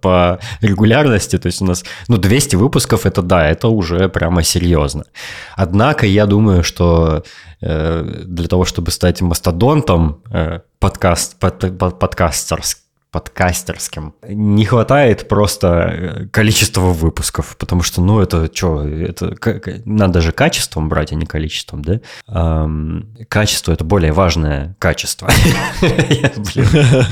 по, регулярности, то есть у нас, ну, 200 выпусков, это да, это уже прямо серьезно. Однако я думаю, что э, для того, чтобы стать мастодонтом, э, подкаст, под, под, подкастерским, подкастерским. Не хватает просто э, количества выпусков, потому что, ну, это что, это надо же качеством брать, а не количеством, да? Качество – это более важное качество.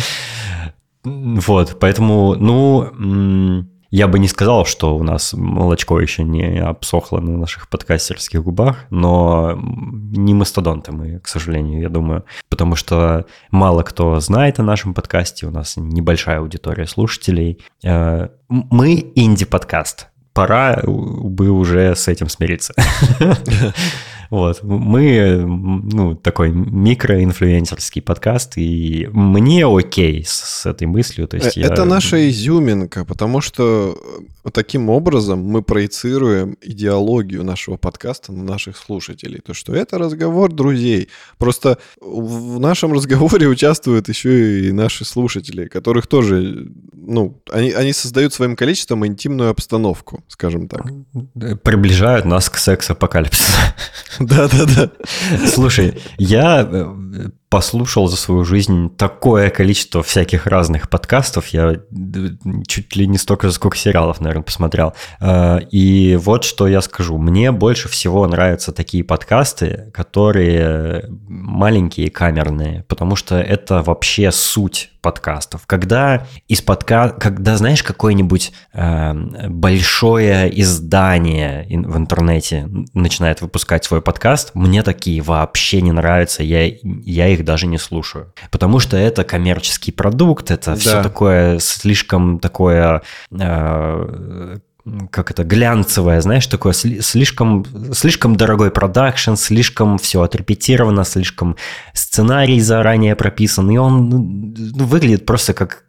Вот, поэтому, ну, я бы не сказал, что у нас молочко еще не обсохло на наших подкастерских губах, но не мастодонты мы, к сожалению, я думаю, потому что мало кто знает о нашем подкасте, у нас небольшая аудитория слушателей. Э, мы инди-подкаст, пора бы уже с этим смириться. Вот. Мы, ну, такой микроинфлюенсерский подкаст, и мне окей с, с этой мыслью. То есть Это я... наша изюминка, потому что э, таким образом мы проецируем идеологию нашего подкаста на наших слушателей. То, что это разговор друзей. Просто в нашем разговоре участвуют еще и наши слушатели, которых тоже, ну, они, они создают своим количеством интимную обстановку, скажем так. Приближают нас к секс-апокалипсису. Да-да-да. Слушай, я э, послушал за свою жизнь такое количество всяких разных подкастов. Я э, чуть ли не столько сколько сериалов, наверное, посмотрел. Э, и вот что я скажу. Мне больше всего нравятся такие подкасты, которые маленькие, камерные, потому что это вообще суть подкастов. Когда из подка... когда, знаешь, какое-нибудь э, большое издание в интернете начинает выпускать свой подкаст, мне такие вообще не нравятся. Я, я их даже не слушаю. Потому что это коммерческий продукт, это Да. все такое слишком такое э, как это, глянцевое, знаешь, такое сли- слишком, слишком дорогой продакшн, слишком все отрепетировано, слишком сценарий заранее прописан, и он ну, выглядит просто как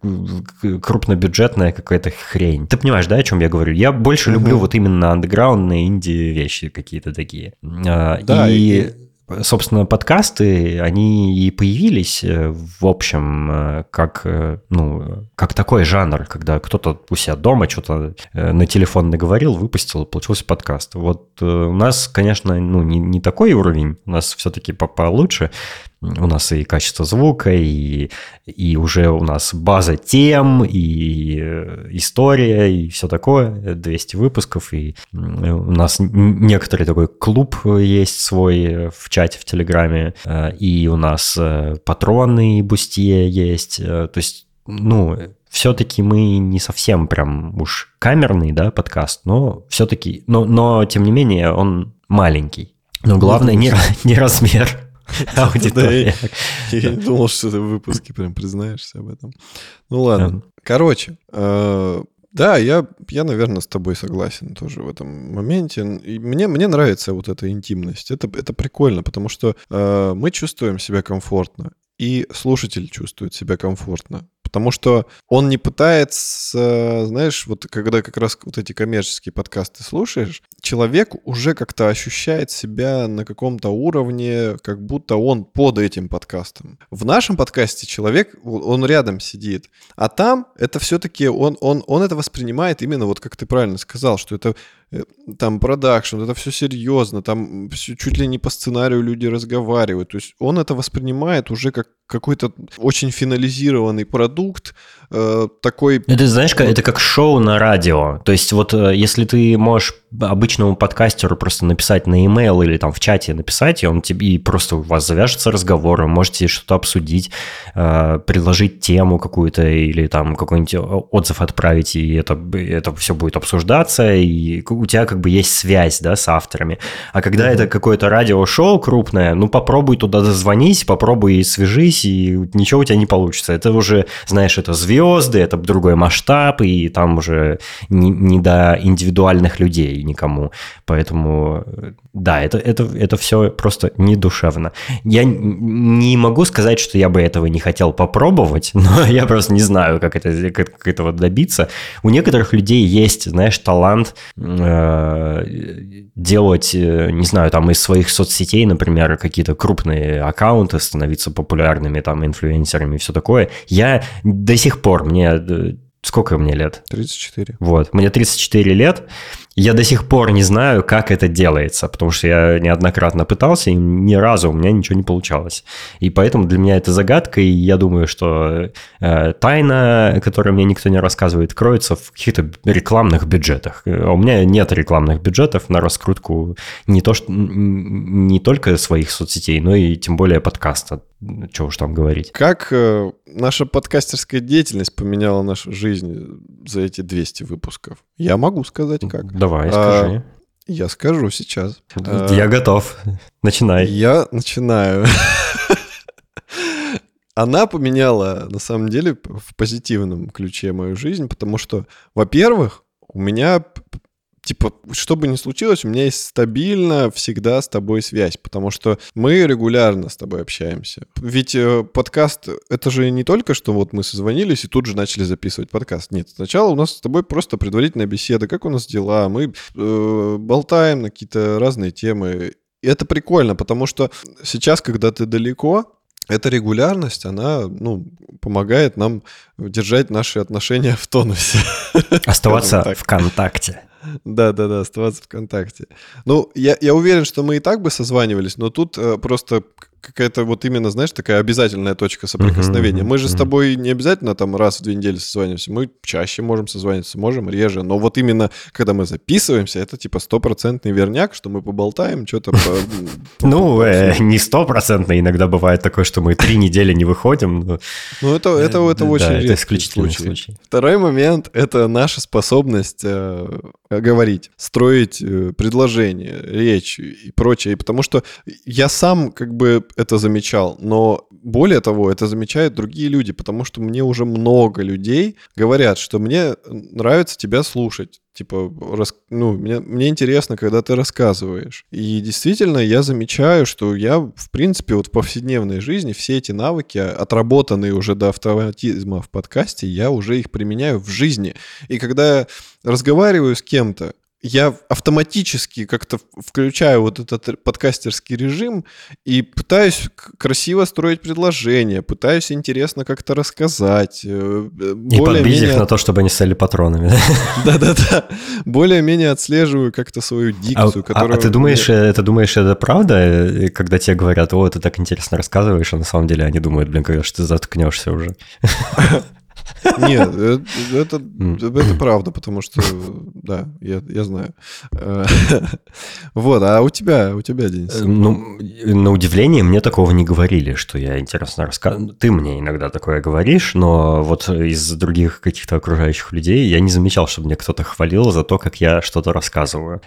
крупнобюджетная какая-то хрень. Ты понимаешь, да, о чем я говорю? Я больше Мгм. люблю вот именно андеграундные инди вещи какие-то такие. А, Да, и... и- Собственно, подкасты, они и появились, э, в общем, э, как, э, ну, как такой жанр, когда кто-то у себя дома что-то на телефон наговорил, выпустил, получился подкаст. Вот у нас, конечно, ну, не, не такой уровень, у нас все-таки по- получше. У нас и качество звука, и, и уже у нас база тем, и э, история, и все такое, 200 выпусков, и у нас некоторый такой клуб есть свой э, в чате в Телеграме, э, и у нас патроны и бустье есть, то есть, ну, все-таки мы не совсем прям уж камерный, да, подкаст, но все-таки, но, но тем не менее он маленький. Но главное не, не размер аудитории. Я не думал, что ты в выпуске прям признаешься об этом. Ну ладно. Короче, э, да, я, я, наверное, с тобой согласен тоже в этом моменте. И мне, мне нравится вот эта интимность. Это, это прикольно, потому что э, мы чувствуем себя комфортно, и слушатель чувствует себя комфортно. Потому что он не пытается, знаешь, вот когда как раз вот эти коммерческие подкасты слушаешь, человек уже как-то ощущает себя на каком-то уровне, как будто он под этим подкастом. В нашем подкасте человек, он рядом сидит, а там это все-таки он, он, он это воспринимает именно вот как ты правильно сказал, что это там продакшн, это все серьезно, там всё- чуть ли не по сценарию люди разговаривают. То есть он это воспринимает уже как какой-то очень финализированный продукт, э, такой... Это, знаешь, как- это как шоу на радио. То есть вот э, если ты можешь обычному подкастеру просто написать на e-mail или там в чате написать, и он тебе и просто у вас завяжется разговор, вы можете что-то обсудить, э, предложить тему какую-то или там какой-нибудь отзыв отправить, и это, это все будет обсуждаться, и у тебя как бы есть связь, да, с авторами. А когда это какое-то радиошоу крупное, ну попробуй туда дозвонить, попробуй и свяжись, и ничего у тебя не получится. Это уже, знаешь, это звезды, это другой масштаб, и там уже не, не до индивидуальных людей никому. Поэтому, э, да, это, это, это все просто недушевно. Я не могу сказать, что я бы этого не хотел попробовать, но я просто не знаю, как, это, как, как этого добиться. У некоторых людей есть, знаешь, талант э, делать, э, не знаю, там из своих соцсетей, например, какие-то крупные аккаунты, становиться популярными там инфлюенсерами и все такое. Я до сих пор, мне э, сколько мне лет? 34. Вот, мне 34 лет, я до сих пор не знаю, как это делается, потому что я неоднократно пытался, и ни разу у меня ничего не получалось. И поэтому для меня это загадка, и я думаю, что э, тайна, которую мне никто не рассказывает, кроется в каких-то рекламных бюджетах. А у меня нет рекламных бюджетов на раскрутку не, то, что, не только своих соцсетей, но и тем более подкаста. Чего уж там говорить. Как э, наша подкастерская деятельность поменяла нашу жизнь за эти 200 выпусков? Я могу сказать как. Давай, А, скажи. Я скажу сейчас. А, Я готов. Начинай. Я начинаю. Она поменяла, на самом деле, в позитивном ключе мою жизнь, потому что, во-первых, у меня, типа, что бы ни случилось, у меня есть стабильно всегда с тобой связь, потому что мы регулярно с тобой общаемся. Ведь э, подкаст, это же не только, что вот мы созвонились и тут же начали записывать подкаст. Нет, сначала у нас с тобой просто предварительная беседа, как у нас дела, мы э, болтаем на какие-то разные темы, и это прикольно, потому что сейчас, когда ты далеко, эта регулярность, она, ну, помогает нам держать наши отношения в тонусе. Оставаться в контакте. Да, да, да, оставаться в контакте. Ну, я, я уверен, что мы и так бы созванивались, но тут э, просто какая-то вот именно, знаешь, такая обязательная точка соприкосновения. Мгм, Мы же с тобой не обязательно там раз в две недели созваниваемся, мы чаще можем созваниваться, можем реже, но вот именно когда мы записываемся, это типа стопроцентный верняк, что мы поболтаем, что-то... Ну, э, не стопроцентно. Иногда бывает такое, что мы три недели не выходим. Ну, это, это, это очень редкий случай. Второй момент — это наша способность э, говорить, строить э, предложения, речь и прочее. Потому что я сам как бы это замечал, но более того, это замечают другие люди, потому что мне уже много людей говорят, что мне нравится тебя слушать. Типа, рас... ну, мне, мне интересно, когда ты рассказываешь. И действительно, я замечаю, что я, в принципе, вот в повседневной жизни все эти навыки, отработанные уже до автоматизма в подкасте, я уже их применяю в жизни. И когда я разговариваю с кем-то, я автоматически как-то включаю вот этот подкастерский режим и пытаюсь красиво строить предложения, пытаюсь интересно как-то рассказать. Э, и подбить их на то, чтобы они стали патронами. Да-да-да. Более-менее отслеживаю как-то свою дикцию, а, которую... А, ты думаешь, это думаешь, это правда, э, когда тебе говорят, о, ты так интересно рассказываешь, а на самом деле они думают, блин, когда же ты заткнешься уже? Нет, э, это, это правда, потому что, да, я, я знаю. Э, вот, а у тебя, у тебя, Денис? Э, ну, на удивление, мне такого не говорили, что я интересно рассказываю. Ты мне иногда такое говоришь, но вот из других каких-то окружающих людей я не замечал, чтобы мне кто-то хвалил за то, как я что-то рассказываю.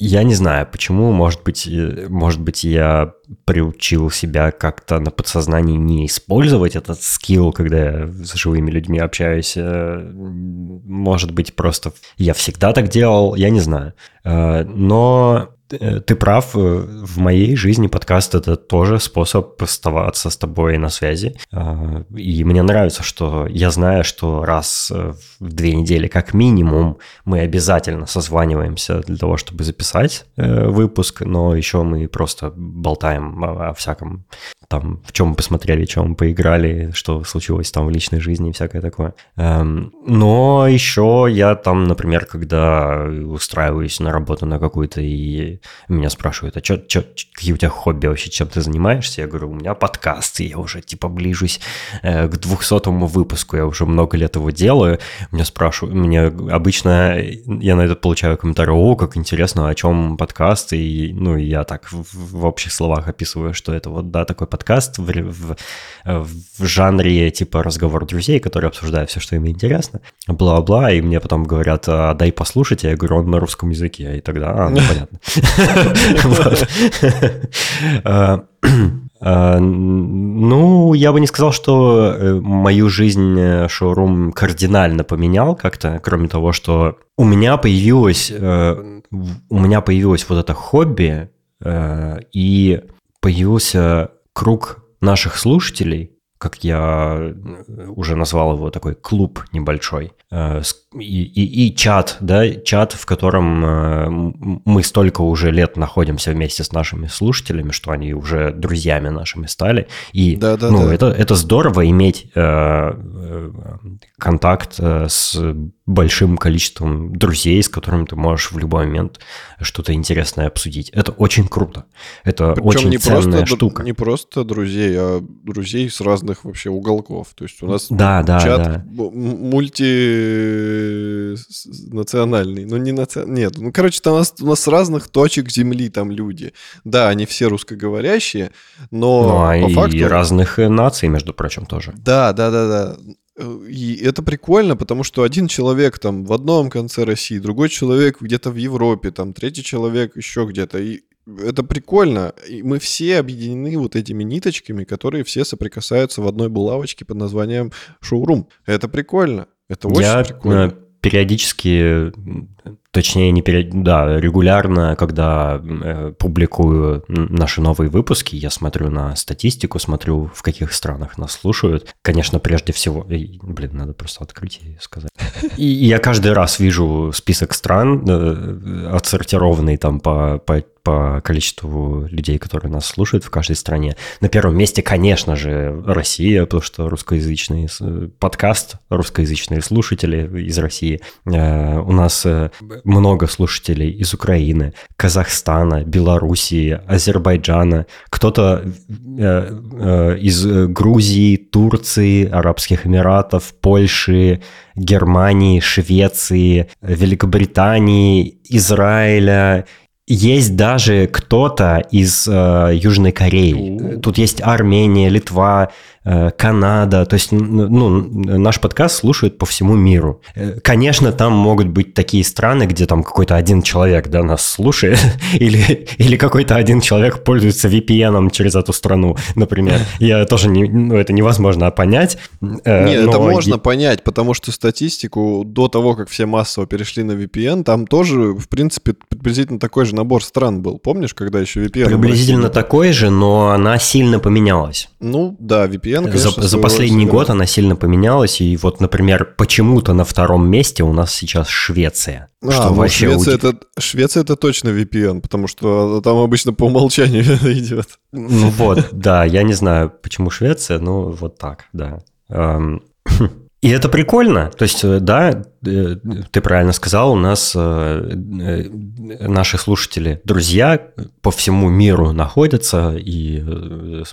Я не знаю, почему, может быть, может быть, я приучил себя как-то на подсознании не использовать этот скилл, когда я с живыми людьми общаюсь. Э, может быть, просто я всегда так делал, я не знаю. Э, но ты прав, э, в моей жизни подкаст это тоже способ оставаться с тобой на связи. А, и мне нравится, что я знаю, что раз э, в две недели как минимум мы обязательно созваниваемся для того, чтобы записать выпуск, но еще мы просто болтаем о, всяком там, в чем мы посмотрели, чем мы поиграли, что случилось там в личной жизни и всякое такое. Эм, но еще я там, например, когда устраиваюсь на работу на какую-то и меня спрашивают, а чё, чё, какие у тебя хобби вообще, чем ты занимаешься? Я говорю, у меня подкаст, и я уже типа ближусь э, к 200 выпуску, я уже много лет его делаю. Меня спрашивают, мне обычно, я на это получаю комментарий, о, как интересно, о чем подкаст, и, ну, я так в, в общих словах описываю, что это вот, да, такой подкаст в, в, в жанре типа разговор друзей, которые обсуждают все, что им интересно, бла-бла, и мне потом говорят, а, дай послушать, я говорю, он на русском языке, и тогда, а, ну, понятно. А, а, ну, я бы не сказал, что э, мою жизнь э, шоурум кардинально поменял как-то, кроме того, что у меня появилось, э, у меня появилось вот это хобби, и появился круг наших слушателей, как я уже назвал его, такой клуб небольшой, и, и, и чат, да, чат, в котором э, мы столько уже лет находимся вместе с нашими слушателями, что они уже друзьями нашими стали. И да, да, ну, да. Это, это здорово иметь э, э контакт э, с большим количеством друзей, с которыми ты можешь в любой момент что-то интересное обсудить. Это очень круто. Это Причем очень не ценная просто, штука. Не просто друзей, а друзей с разных вообще уголков. То есть у нас да, да, чат да. мульти национальный. Ну, не наци... Нет, ну, короче, там у нас, у нас с разных точек земли там люди. Да, они все русскоговорящие, но ну, а по и факту... разных э, наций, между прочим, тоже. Да, да, да, да. И это прикольно, потому что один человек там в одном конце России, другой человек где-то в Европе, там третий человек еще где-то. И это прикольно. И мы все объединены вот этими ниточками, которые все соприкасаются в одной булавочке под названием шоурум. Это прикольно. Это очень Я прикольно. периодически Точнее, не перед... да, регулярно, когда э, публикую наши новые выпуски, я смотрю на статистику, смотрю, в каких странах нас слушают. Конечно, прежде всего... И, блин, надо просто открыть и сказать. И, и я каждый раз вижу список стран, э, отсортированный там по, по, по количеству людей, которые нас слушают в каждой стране. На первом месте, конечно же, Россия, потому что русскоязычный подкаст, русскоязычные слушатели из России. Э, у нас э, много слушателей из Украины, Казахстана, Белоруссии, Азербайджана, кто-то э, из Грузии, Турции, Арабских Эмиратов, Польши, Германии, Швеции, Великобритании, Израиля есть даже кто-то из э, Южной Кореи. Тут есть Армения, Литва, Канада. То есть, ну, наш подкаст слушают по всему миру. Э, конечно, там могут быть такие страны, где там какой-то один человек, да, нас слушает, или, или какой-то один человек пользуется VPN через эту страну, например. Я тоже не, ну, это невозможно понять. Нет, это можно понять, потому что статистику до того, как все массово перешли на VPN, там тоже, в принципе, приблизительно такой же набор стран был. Помнишь, когда еще VPN... Приблизительно такой же, но она сильно поменялась. Ну, да, VPN, конечно, За, за последний год она сильно поменялась, и вот, например, почему-то на втором месте у нас сейчас Швеция. А, что ну, вообще Швеция, удив... это, Швеция это точно VPN, потому что там обычно по умолчанию идет. Ну вот, да, я не знаю, почему Швеция, но вот так, да. И это прикольно. То есть, э, да, э, ты правильно сказал, у нас э, наши слушатели, друзья по всему миру находятся и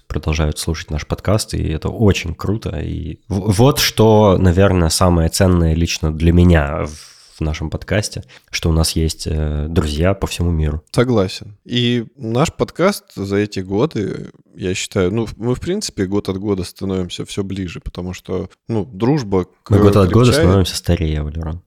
продолжают слушать наш подкаст, и это очень круто. И вот что, наверное, самое ценное лично для меня в в нашем подкасте, что у нас есть э, друзья по всему миру. Согласен. И наш подкаст за эти годы, я считаю, ну, мы, в принципе, год от года становимся все ближе, потому что, ну, дружба... Мы год от года становимся старее, Валерон.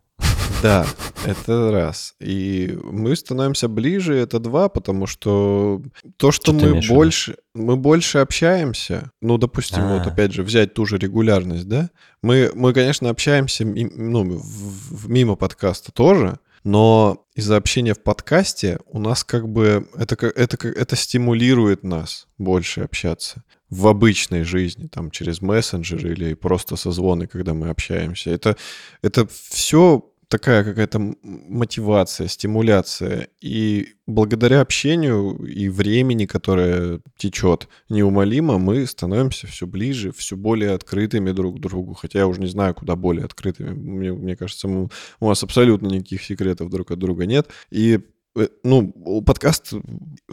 Да, это раз. И мы становимся ближе, это два, потому что то, что, что мы больше, мы больше общаемся, ну, допустим, А-а-а. вот а. опять же, взять ту же регулярность, да, мы, мы конечно, общаемся ну, в, в, мимо подкаста тоже, но из-за общения в подкасте у нас как бы это, это, это стимулирует нас больше общаться в обычной жизни, там через мессенджеры или просто созвоны, когда мы общаемся. Это, это все такая какая-то мотивация, стимуляция. И благодаря общению и времени, которое течет неумолимо, мы становимся все ближе, все более открытыми друг к другу. Хотя я уже не знаю, куда более открытыми. Мне, мне кажется, мы, у нас абсолютно никаких секретов друг от друга нет. И э, ну, подкаст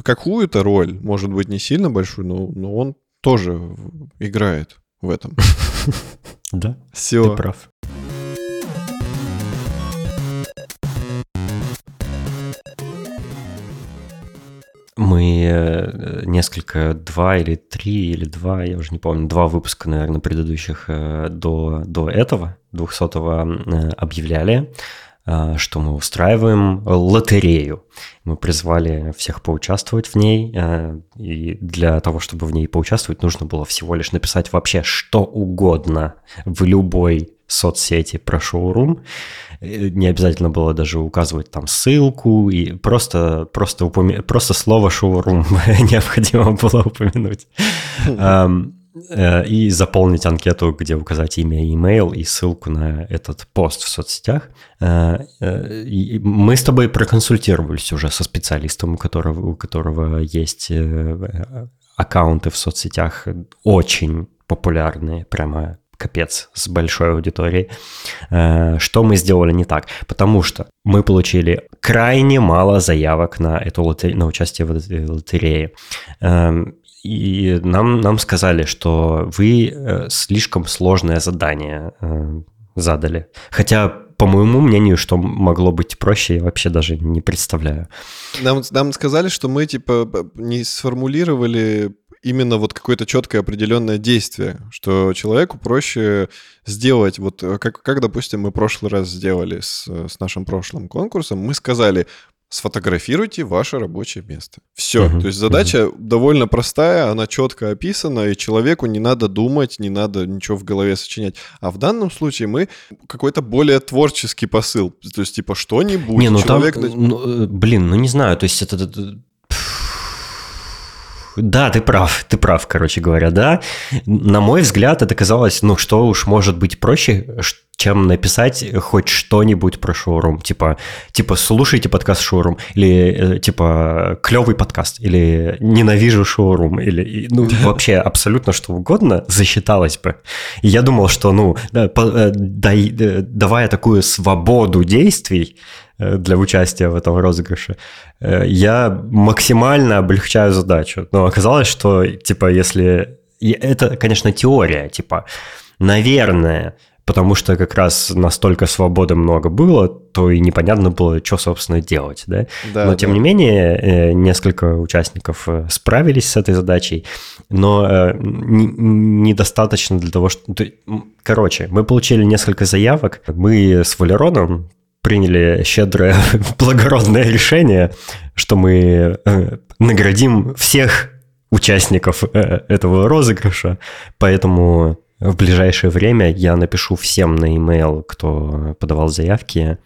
какую-то роль, может быть, не сильно большую, но, но он тоже играет в этом. Да, Все. ты прав. Мы э, несколько, два или три, или два, я уже не помню, два выпуска, наверное, предыдущих э, до, до этого, 200-го, э, объявляли, что мы устраиваем лотерею. Мы призвали всех поучаствовать в ней, и для того, чтобы в ней поучаствовать, нужно было всего лишь написать вообще что угодно в любой соцсети про шоурум. Э, не обязательно было даже указывать там ссылку, и просто, просто, упомя... просто слово шоурум необходимо было упомянуть. И заполнить анкету, где указать имя имейл и ссылку на этот пост в соцсетях. Э, и мы с тобой проконсультировались уже со специалистом, у которого, у которого есть аккаунты в соцсетях очень популярные, прямо капец с большой аудиторией. Э, что мы сделали не так? Потому что мы получили крайне мало заявок на, эту лотерею, на участие в лотерее. И нам, нам сказали, что вы э, слишком сложное задание э, задали. Хотя, по моему мнению, что могло быть проще, я вообще даже не представляю. Нам, нам сказали, что мы, типа, не сформулировали именно вот какое-то четкое определенное действие, что человеку проще сделать, вот э, как, как допустим, мы прошлый раз сделали с, с нашим прошлым конкурсом, мы сказали, сфотографируйте ваше рабочее место. Все. Uh-huh, то есть задача uh-huh. довольно простая, она четко описана, и человеку не надо думать, не надо ничего в голове сочинять. А в данном случае мы какой-то более творческий посыл. То есть, типа, что-нибудь. Не, ну человек... там, ну, э, блин, ну не знаю, то есть это, это да, ты прав, ты прав, короче говоря, да. На мой взгляд, это казалось, ну что уж может быть проще, чем написать хоть что-нибудь про шоурум. Типа, типа слушайте подкаст шоурум, или э, типа клевый подкаст, или ненавижу шоурум, или ну вообще абсолютно что угодно засчиталось бы. И я думал, что ну э, дай, э, давая такую свободу действий, для участия в этом розыгрыше, я максимально облегчаю задачу. Но оказалось, что, типа, если... Это, конечно, теория, типа, наверное, потому что как раз настолько свободы много было, то и непонятно было, что, собственно, делать, да? Да, но, тем да. не менее, э, несколько участников э, справились с этой задачей, но э, недостаточно для того, что... Короче, мы получили несколько заявок, мы с Валероном приняли щедрое, благородное решение, что мы наградим всех участников этого розыгрыша, поэтому в ближайшее время я напишу всем на e-mail, кто подавал заявки,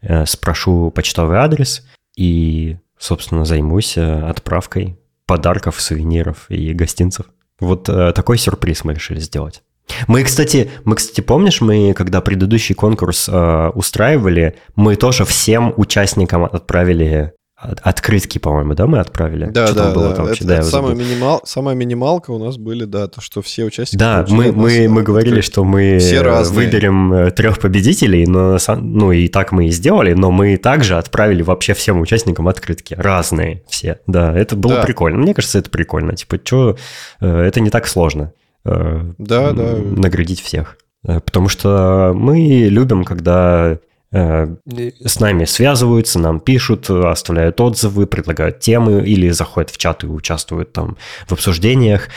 э, спрошу почтовый адрес и, собственно, займусь э, отправкой подарков, сувениров и гостинцев. Вот э, такой сюрприз мы решили сделать. Мы, кстати, мы, кстати, помнишь, мы, когда предыдущий конкурс э, устраивали, мы тоже всем участникам отправили от- открытки, по-моему, да, мы отправили? Да, Что да, там было да. там вообще? Это, Да, это самая, минимал, самая минималка у нас были, да, то, что все участники... Да, мы, мы, мы э, говорили, открытки. что мы э, выберем э, трех победителей, но ну и так мы и сделали, но мы также отправили вообще всем участникам открытки, разные все. Да, это было Да. прикольно. Мне кажется, это прикольно. Типа, что это не так сложно э, Да, да. наградить всех, Э, потому что мы любим, когда э, с нами связываются, нам пишут, э, оставляют отзывы, предлагают темы или заходят в чат и участвуют там в обсуждениях.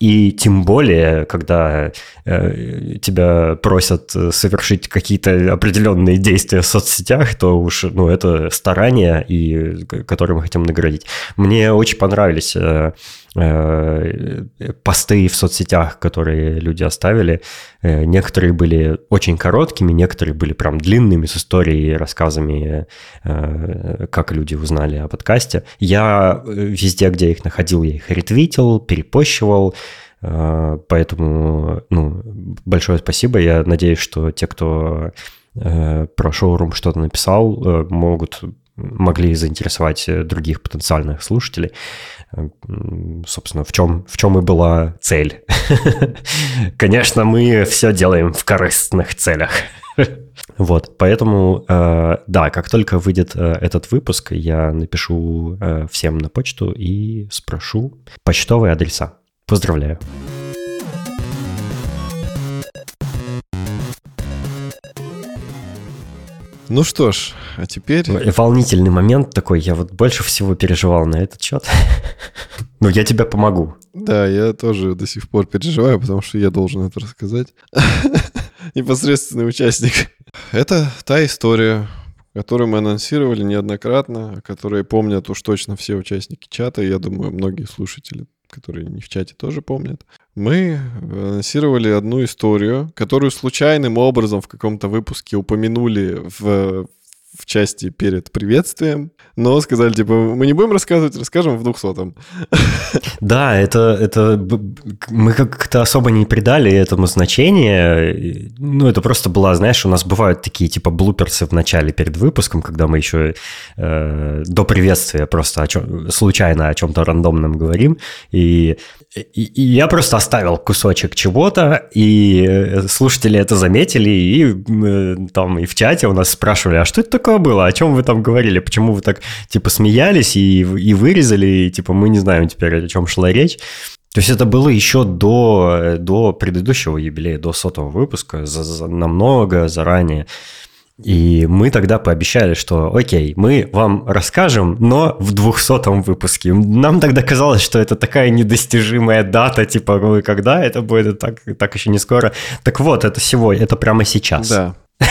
И тем более, когда э, тебя просят э, совершить какие-то определенные действия в соцсетях, то уж ну, это старания, и, к- которые мы хотим наградить. Мне очень понравились э, э, посты в соцсетях, которые люди оставили. Э, Некоторые были очень короткими, некоторые были прям длинными, с историей, рассказами, э, как люди узнали о подкасте. Я э, везде, где их находил, я их ретвитил, перепощивал, Э, Поэтому ну, большое спасибо. Я надеюсь, что те, кто э, про шоурум что-то написал, э, могут могли заинтересовать э, других потенциальных слушателей. Собственно, в чем, в чем и была цель. Конечно, мы все делаем в корыстных целях. Вот, поэтому, э, да, как только выйдет э, этот выпуск, я напишу э, всем на почту и спрошу почтовые адреса. Поздравляю. Ну что ж, а теперь... Волнительный момент такой, я вот больше всего переживал на этот счет. Ну, я тебе помогу. Да, я тоже до сих пор переживаю, потому что я должен это рассказать. Непосредственный участник. Это та история, которую мы анонсировали неоднократно, о которой помнят уж точно все участники чата, и я думаю, многие слушатели, которые не в чате, тоже помнят. Мы анонсировали одну историю, которую случайным образом в каком-то выпуске упомянули в, в части перед приветствием, но сказали, типа, мы не будем рассказывать, расскажем в двухсотом. Да, это, это мы как-то особо не придали этому значения. Ну, это просто была, знаешь, у нас бывают такие типа блуперсы в начале перед выпуском, когда мы еще э, до приветствия просто о чём- случайно о чем-то рандомном говорим. И, и, и я просто оставил кусочек чего-то, и э, слушатели это заметили, и э, там и в чате у нас спрашивали, а что это такое было, о чем вы там говорили, почему вы так типа смеялись и, и вырезали, и типа мы не знаем теперь, о чем шла речь. То есть это было еще до, до предыдущего юбилея, до сотого выпуска, за, за- намного заранее. И мы тогда пообещали, что окей, мы вам расскажем, но в двухсотом выпуске. Нам тогда казалось, что это такая недостижимая дата, типа, «Ой, когда это будет, так, так еще не скоро. Так вот, это сегодня, это прямо сейчас. Да.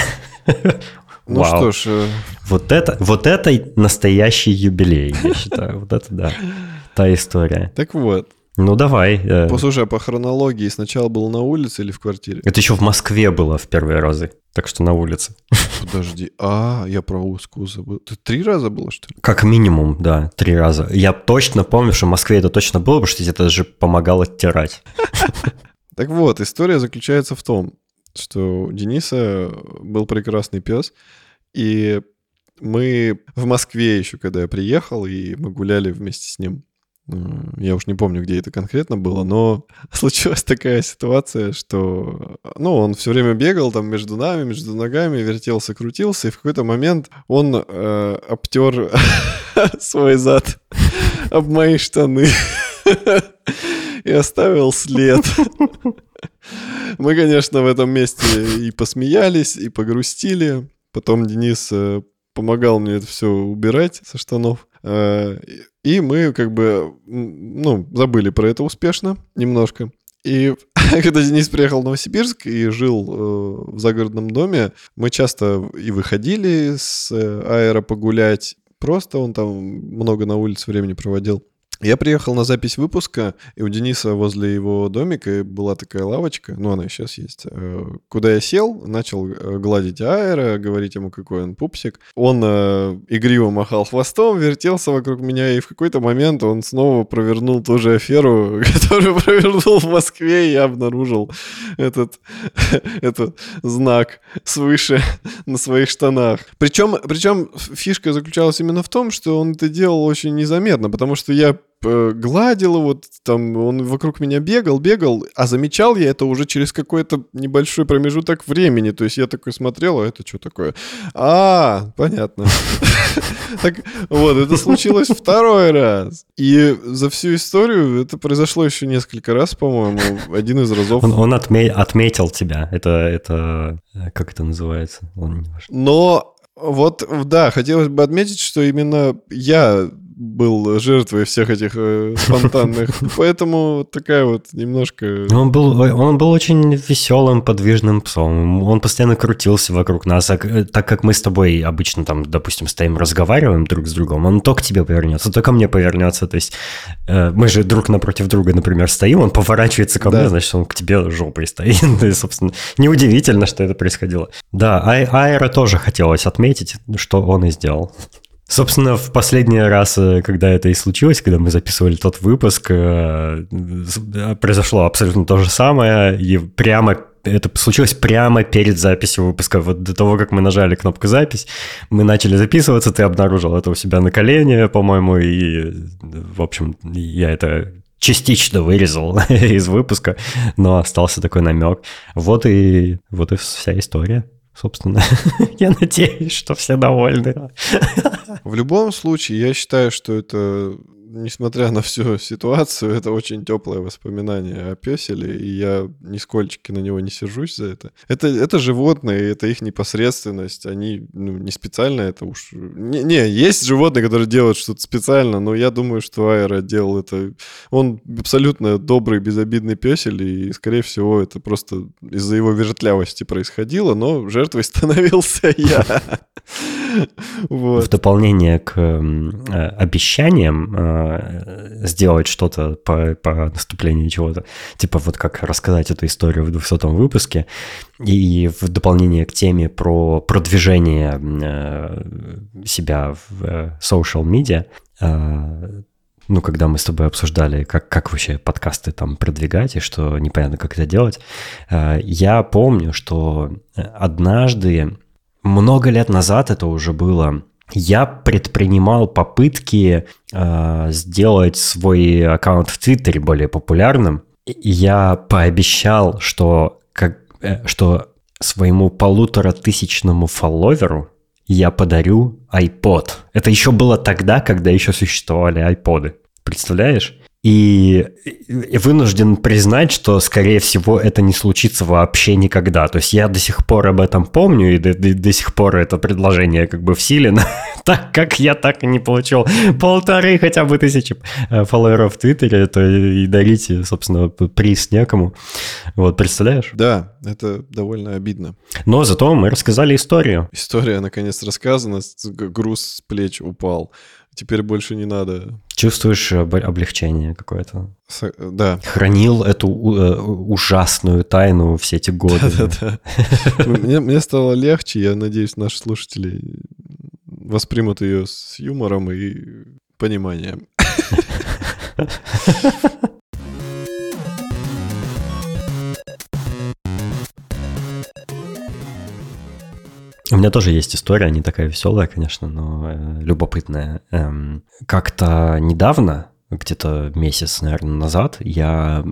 Ну Вау. что ж, э, Вот это, вот это настоящий юбилей, я считаю. Вот это да, та история. так вот. Ну давай. э, Послушай, а по хронологии сначала был на улице или в квартире? Это еще в Москве было в первые разы, так что на улице. Подожди. А, я про узкую забыл. Ты три раза было, что ли? Как минимум, да, три раза. Я точно помню, что в Москве это точно было, потому что я даже помогал оттирать. Так вот, история заключается в том, что у Дениса был прекрасный пес, и мы в Москве еще, когда я приехал, и мы гуляли вместе с ним. Я уж не помню, где это конкретно было, но случилась такая ситуация, что, ну, он все время бегал там между нами, между ногами, вертелся, крутился, и в какой-то момент он э, обтер свой зад об мои штаны и оставил след. Мы, конечно, в этом месте и посмеялись, и погрустили. Потом Денис э, помогал мне это все убирать со штанов. Э, и мы как бы, ну, забыли про это успешно немножко. И когда Денис приехал в Новосибирск и жил э, в загородном доме, мы часто и выходили с э, аэро погулять. Просто он там много на улице времени проводил. Я приехал на запись выпуска, и у Дениса возле его домика была такая лавочка, ну, она сейчас есть, э, куда я сел, начал э, гладить аэро, говорить ему, какой он пупсик. Он э, игриво махал хвостом, вертелся вокруг меня, и в какой-то момент он снова провернул ту же аферу, которую провернул в Москве, и я обнаружил этот, этот знак свыше на своих штанах. Причем, причем фишка заключалась именно в том, что он это делал очень незаметно, потому что я гладил его, там он вокруг меня бегал, бегал, а замечал я это уже через какой-то небольшой промежуток времени. То есть я такой смотрел, а это что такое? А, понятно. Так вот, это случилось второй раз. И за всю историю это произошло еще несколько раз, по-моему. Один из разов. Он, он отме- отметил тебя. Это, это, как это называется? Он Но вот, да, хотелось бы отметить, что именно я был жертвой всех этих э, спонтанных. Поэтому такая вот немножко... Он был, он был очень веселым, подвижным псом. Он постоянно крутился вокруг нас. А, так как мы с тобой обычно там, допустим, стоим, разговариваем друг с другом, он то к тебе повернется, то ко мне повернется. То есть э, мы же друг напротив друга, например, стоим, он поворачивается ко да. мне, значит, он к тебе жопой стоит. И, собственно, неудивительно, что это происходило. Да, а Айра тоже хотелось отметить, что он и сделал. Собственно, в последний раз, э, когда это и случилось, когда мы записывали тот выпуск, э, произошло абсолютно то же самое, и прямо это случилось прямо перед записью выпуска. Вот до того, как мы нажали кнопку «Запись», мы начали записываться, ты обнаружил это у себя на колене, по-моему, и, в общем, я это частично вырезал из выпуска, но остался такой намек. Вот и, вот и вся история собственно. я надеюсь, что все довольны. В любом случае, я считаю, что это несмотря на всю ситуацию, это очень теплое воспоминание о песеле, и я нисколько на него не сержусь за это. Это, это животные, это их непосредственность, они ну, не специально это уж... Не, не, есть животные, которые делают что-то специально, но я думаю, что Айра делал это... Он абсолютно добрый, безобидный песель, и, скорее всего, это просто из-за его вертлявости происходило, но жертвой становился я. Вот. В дополнение к э, обещаниям э, сделать что-то по, по наступлению чего-то, типа вот как рассказать эту историю в 200 выпуске, и в дополнение к теме про продвижение э, себя в э, social media, э, ну, когда мы с тобой обсуждали, как, как вообще подкасты там продвигать и что непонятно, как это делать, э, я помню, что однажды много лет назад это уже было. Я предпринимал попытки э, сделать свой аккаунт в Твиттере более популярным. Я пообещал, что, как, э, что своему полутора тысячному фолловеру я подарю iPod. Это еще было тогда, когда еще существовали iPoды. Представляешь? И вынужден признать, что, скорее всего, это не случится вообще никогда. То есть я до сих пор об этом помню, и до, до, до сих пор это предложение как бы в силе, но так как я так и не получил полторы хотя бы тысячи э, фолловеров в Твиттере, то и дарите, собственно, приз некому. Вот, представляешь? Да, это довольно обидно. Но зато мы рассказали историю. История, наконец, рассказана, груз с плеч упал. Теперь больше не надо. Чувствуешь облегчение какое-то? С- да. Хранил эту э, ужасную тайну все эти годы. Да-да-да. Мне стало легче, я надеюсь, наши слушатели воспримут ее с юмором и пониманием. У меня тоже есть история, не такая веселая, конечно, но э, любопытная. Эм, как-то недавно, где-то месяц, наверное, назад, я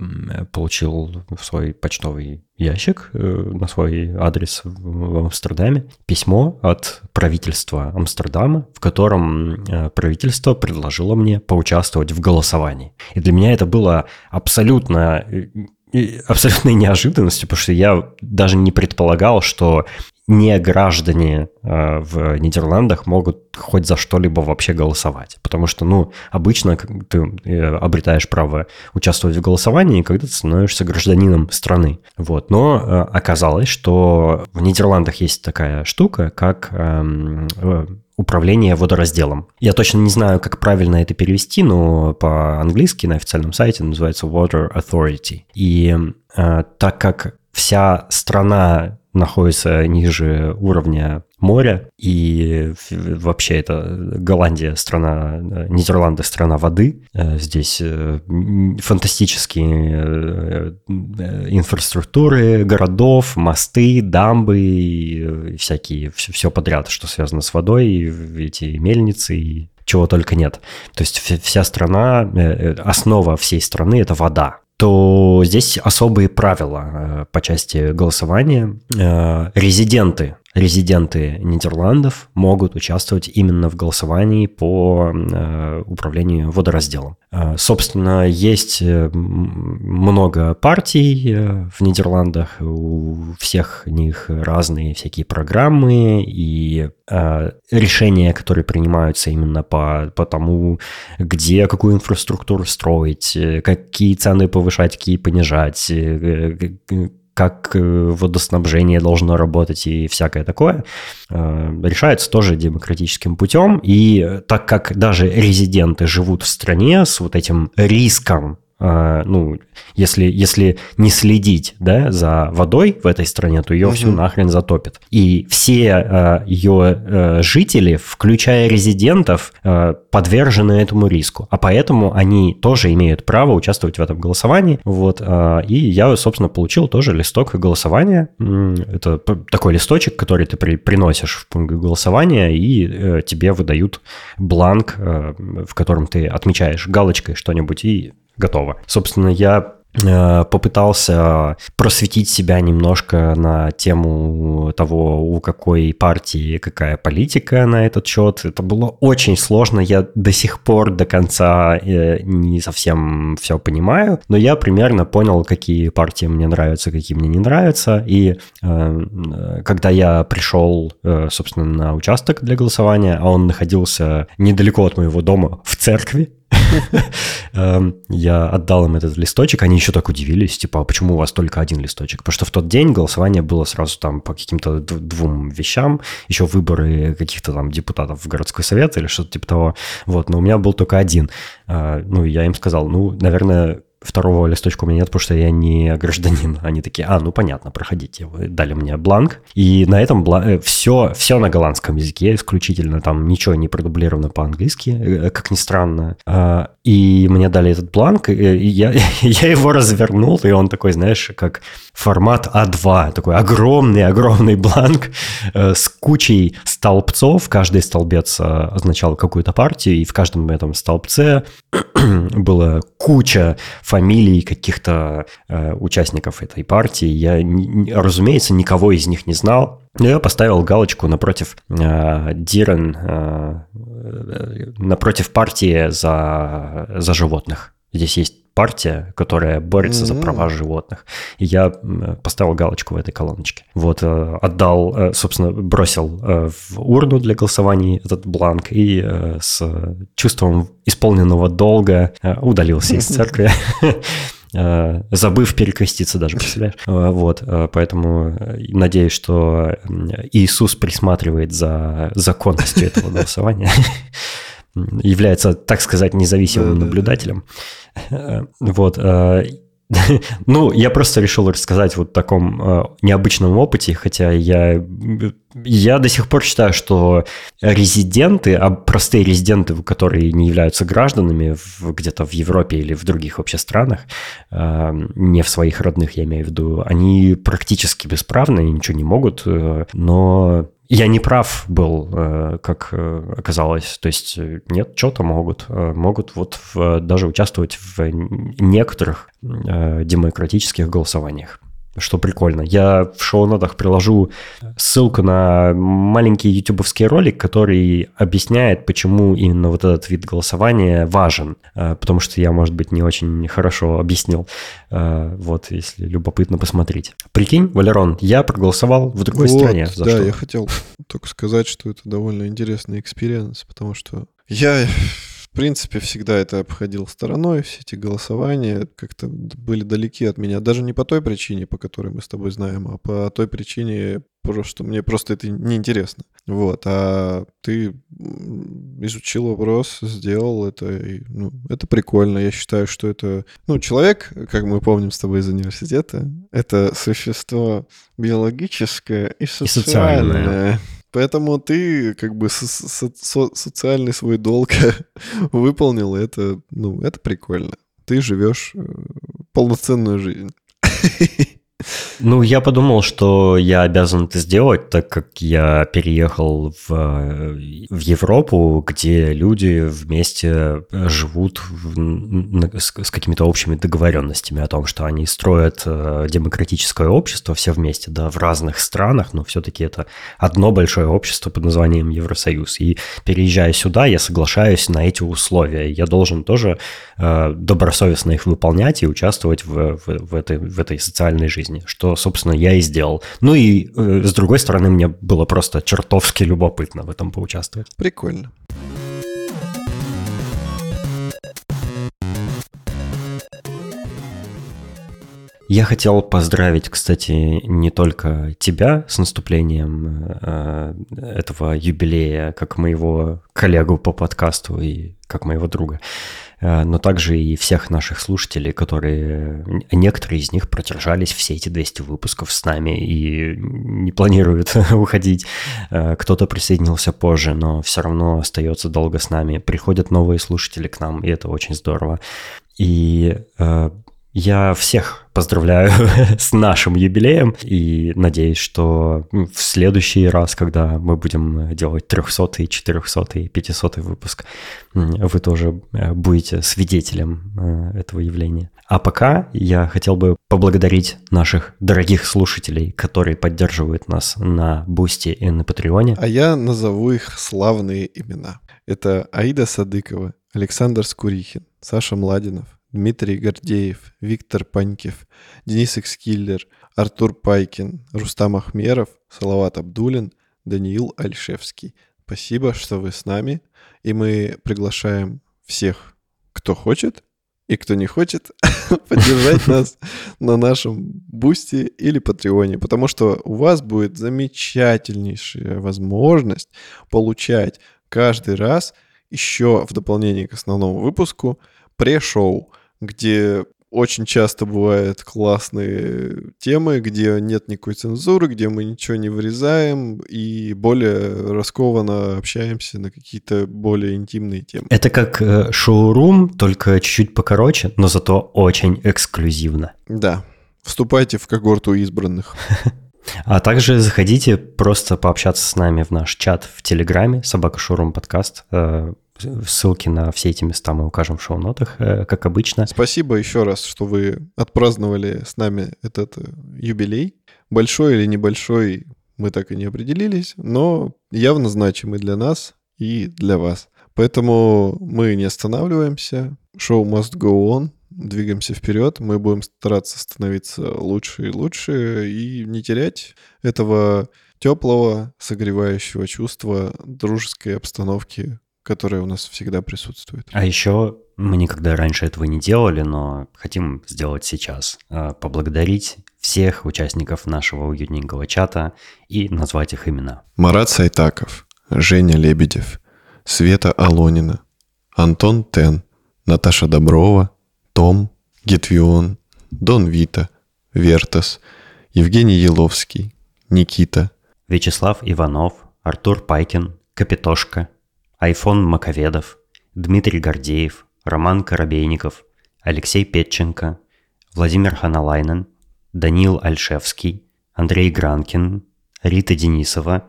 получил в свой почтовый ящик э, на свой адрес в Амстердаме письмо от правительства Амстердама, в котором э, правительство предложило мне поучаствовать в голосовании. И для меня это было абсолютно абсолютной неожиданностью, потому что я даже не предполагал, что не граждане э, в Нидерландах могут хоть за что-либо вообще голосовать. Потому что, ну, обычно ты э, обретаешь право участвовать в голосовании, когда ты становишься гражданином страны. Вот. Но э, оказалось, что в Нидерландах есть такая штука, как эм, управление водоразделом. Я точно не знаю, как правильно это перевести, но по-английски на официальном сайте называется Water Authority. И э, так как вся страна находится ниже уровня моря, и вообще это Голландия страна, Нидерланды страна воды. Э, здесь э, фантастические э, инфраструктуры городов, мосты, дамбы, и всякие, все, все подряд, что связано с водой, и эти мельницы, и чего только нет. То есть вся страна, основа всей страны – это вода то здесь особые правила э, по части голосования. Э, резиденты резиденты Нидерландов могут участвовать именно в голосовании по э, управлению водоразделом. Э, собственно, есть э, много партий в Нидерландах, у всех них разные всякие программы и решения, которые принимаются именно по, по тому, где какую инфраструктуру строить, какие цены повышать, какие понижать, как э, водоснабжение должно работать и всякое такое, э, решается тоже демократическим путем. И так как даже резиденты живут в стране с вот этим риском ну, если, если не следить да, за водой в этой стране, то ее угу. всю нахрен затопит. И все а, ее а, жители, включая резидентов, а, подвержены этому риску. А поэтому они тоже имеют право участвовать в этом голосовании. Вот, а, и я, собственно, получил тоже листок голосования. Это такой листочек, который ты при, приносишь в пункт голосования, и а, тебе выдают бланк, а, в котором ты отмечаешь галочкой что-нибудь и готово. Собственно, я э, попытался просветить себя немножко на тему того, у какой партии какая политика на этот счет. Это было очень сложно, я до сих пор до конца э, не совсем все понимаю, но я примерно понял, какие партии мне нравятся, какие мне не нравятся. И э, когда я пришел, собственно, на участок для голосования, а он находился недалеко от моего дома в церкви, я отдал им этот листочек, они еще так удивились, типа, а почему у вас только один листочек? Потому что в тот день голосование было сразу там по каким-то двум вещам, еще выборы каких-то там депутатов в городской совет или что-то типа того. Вот, но у меня был только один. Э, ну, я им сказал, ну, наверное, второго листочка у меня нет, потому что я не гражданин. Они такие, а, ну понятно, проходите. Вы дали мне бланк. И на этом бла... все, э, все на голландском языке исключительно. Там ничего не продублировано по-английски, э, как ни странно. И мне дали этот бланк, и я, я его развернул, и он такой, знаешь, как формат А2. Такой огромный-огромный бланк э, с кучей столбцов. Каждый столбец означал какую-то партию, и в каждом этом столбце было куча фамилий каких-то э, участников этой партии. Я, разумеется, никого из них не знал. Но я поставил галочку напротив э, Дирен, э, напротив партии за, за животных. Здесь есть партия, которая борется mm-hmm. за права животных. И я поставил галочку в этой колоночке. Вот, э, отдал, э, собственно, бросил э, в урну для голосования этот бланк и с чувством исполненного долга удалился из церкви. Забыв перекреститься даже, представляешь? Вот, поэтому надеюсь, что Иисус присматривает за законностью этого голосования является, так сказать, независимым наблюдателем. Э, вот. Ну, я просто решил рассказать вот таком э, необычном опыте, хотя я, я до сих пор считаю, что резиденты, а простые резиденты, которые не являются гражданами где-то в Европе или в других вообще странах, э, не в своих родных, я имею в виду, они практически бесправны, они ничего не могут, э, но я не прав был, э, как э, оказалось. То есть э, нет, что-то могут. Могут вот в, даже участвовать в некоторых демократических голосованиях. Что прикольно. Я в шоу-нотах приложу ссылку на маленький ютубовский ролик, который объясняет, почему именно вот этот вид голосования важен, э, потому что я, может быть, не очень хорошо объяснил. Э, вот, если любопытно посмотреть. Прикинь, Валерон, я проголосовал в другой Вот, стране. За да, что? я хотел только сказать, что это довольно интересный experience, потому что я, принципе, всегда это обходил стороной, все эти голосования как-то были далеки от меня. Даже не по той причине, по которой мы с тобой знаем, а по той причине, просто, что мне просто это неинтересно. Вот, а ты изучил вопрос, сделал это, и, ну, это прикольно. Я считаю, что это... Ну, человек, как мы помним с тобой из университета, это существо биологическое и социальное. социальное. Поэтому ты как бы со- со- со- социальный свой долг выполнил, это, ну, это прикольно. Ты живешь э, полноценную жизнь. Ну, я подумал, что я обязан это сделать, так как я переехал в, э, в Европу, где люди вместе живут в- с, с какими-то общими договоренностями о том, что они строят э, демократическое общество все вместе, да, в разных странах, но все-таки это одно большое общество под названием Евросоюз. И переезжая сюда, я соглашаюсь на эти условия. Я должен тоже э, добросовестно их выполнять и участвовать в, в, в этой, в этой социальной жизни, что, собственно, я и сделал. Ну и, э, с другой стороны, мне было просто чертовски любопытно в этом поучаствовать. Прикольно. Я хотел поздравить, кстати, не только тебя с наступлением э, этого юбилея, как моего коллегу по подкасту и как моего друга, но также и всех наших слушателей, которые, некоторые из них продержались все эти 200 выпусков с нами и не планируют уходить. Э, Кто-то присоединился позже, но все равно остается долго с нами. Приходят новые слушатели к нам, и это очень здорово. И э, я всех поздравляю с нашим юбилеем и надеюсь, что в следующий раз, когда мы будем делать 300, 400, 500 выпуск, вы тоже э, будете свидетелем э, этого явления. А пока я хотел бы поблагодарить наших дорогих слушателей, которые поддерживают нас на Бусти и на Патреоне. А я назову их славные имена. Это Аида Садыкова, Александр Скурихин, Саша Младинов, Дмитрий Гордеев, Виктор Панькев, Денис Экскиллер, Артур Пайкин, Рустам Ахмеров, Салават Абдулин, Даниил Альшевский. Спасибо, что вы с нами. И мы приглашаем всех, кто хочет и кто не хочет, поддержать нас на нашем Бусти или Патреоне, потому что у вас будет замечательнейшая возможность получать каждый раз еще в дополнение к основному выпуску пре-шоу, где очень часто бывают классные темы, где нет никакой цензуры, где мы ничего не вырезаем и более раскованно общаемся на какие-то более интимные темы. Это как э, шоурум, только чуть-чуть покороче, но зато очень эксклюзивно. Да, вступайте в когорту избранных. А также заходите просто пообщаться с нами в наш чат в Телеграме, собака Шурум подкаст. Ссылки на все эти места мы укажем в шоу-нотах, э, как обычно. Спасибо еще раз, что вы отпраздновали с нами этот э, юбилей. Большой или небольшой, мы так и не определились, но явно значимый для нас и для вас. Поэтому мы не останавливаемся. Шоу must go on. Двигаемся вперед. Мы будем стараться становиться лучше и лучше и не терять этого теплого, согревающего чувства дружеской обстановки, которая у нас всегда присутствует. А еще мы никогда раньше этого не делали, но хотим сделать сейчас. Э, Поблагодарить всех участников нашего уютненького чата и назвать их имена. Марат Сайтаков, Женя Лебедев, Света Алонина, Антон Тен, Наташа Доброва, Том, Гетвион, Дон Вита, Вертас, Евгений Еловский, Никита, Вячеслав Иванов, Артур Пайкин, Капитошка, Айфон Маковедов, Дмитрий Гордеев, Роман Коробейников, Алексей Петченко, Владимир Ханалайнен, Даниил Альшевский, Андрей Гранкин, Рита Денисова,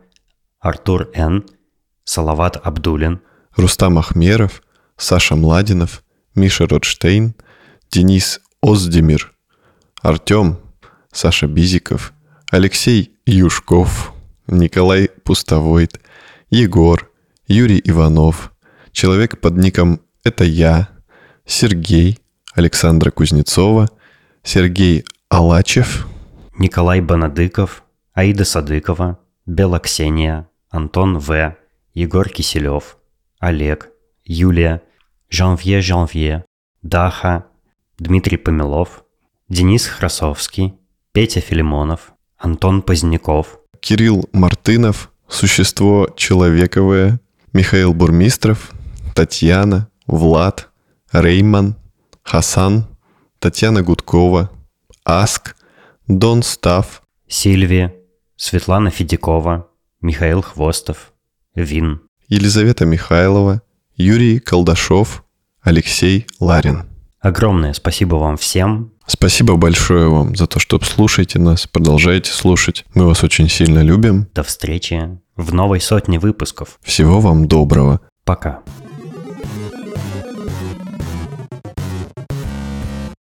Артур Н., Салават Абдулин, Рустам Ахмеров, Саша Младинов, Миша Ротштейн, Денис Оздемир, Артем, Саша Бизиков, Алексей Юшков, Николай Пустовойт, Егор, Юрий Иванов, человек под ником «Это я», Сергей, Александра Кузнецова, Сергей Алачев, Николай Банадыков, Аида Садыкова, Бела Ксения, Антон В., Егор Киселев, Олег, Юлия, Жанвье Жанвье, Даха, Дмитрий Помилов, Денис Храсовский, Петя Филимонов, Антон Поздняков, Кирилл Мартынов, Существо Человековое, Михаил Бурмистров, Татьяна, Влад, Рейман, Хасан, Татьяна Гудкова, Аск, Дон Став, Сильвия, Светлана Федякова, Михаил Хвостов, Вин. Елизавета Михайлова, Юрий Колдашов, Алексей Ларин. Огромное спасибо вам всем. Спасибо большое вам за то, что слушаете нас, продолжаете слушать. Мы вас очень сильно любим. До встречи в новой сотне выпусков. Всего вам доброго. Пока.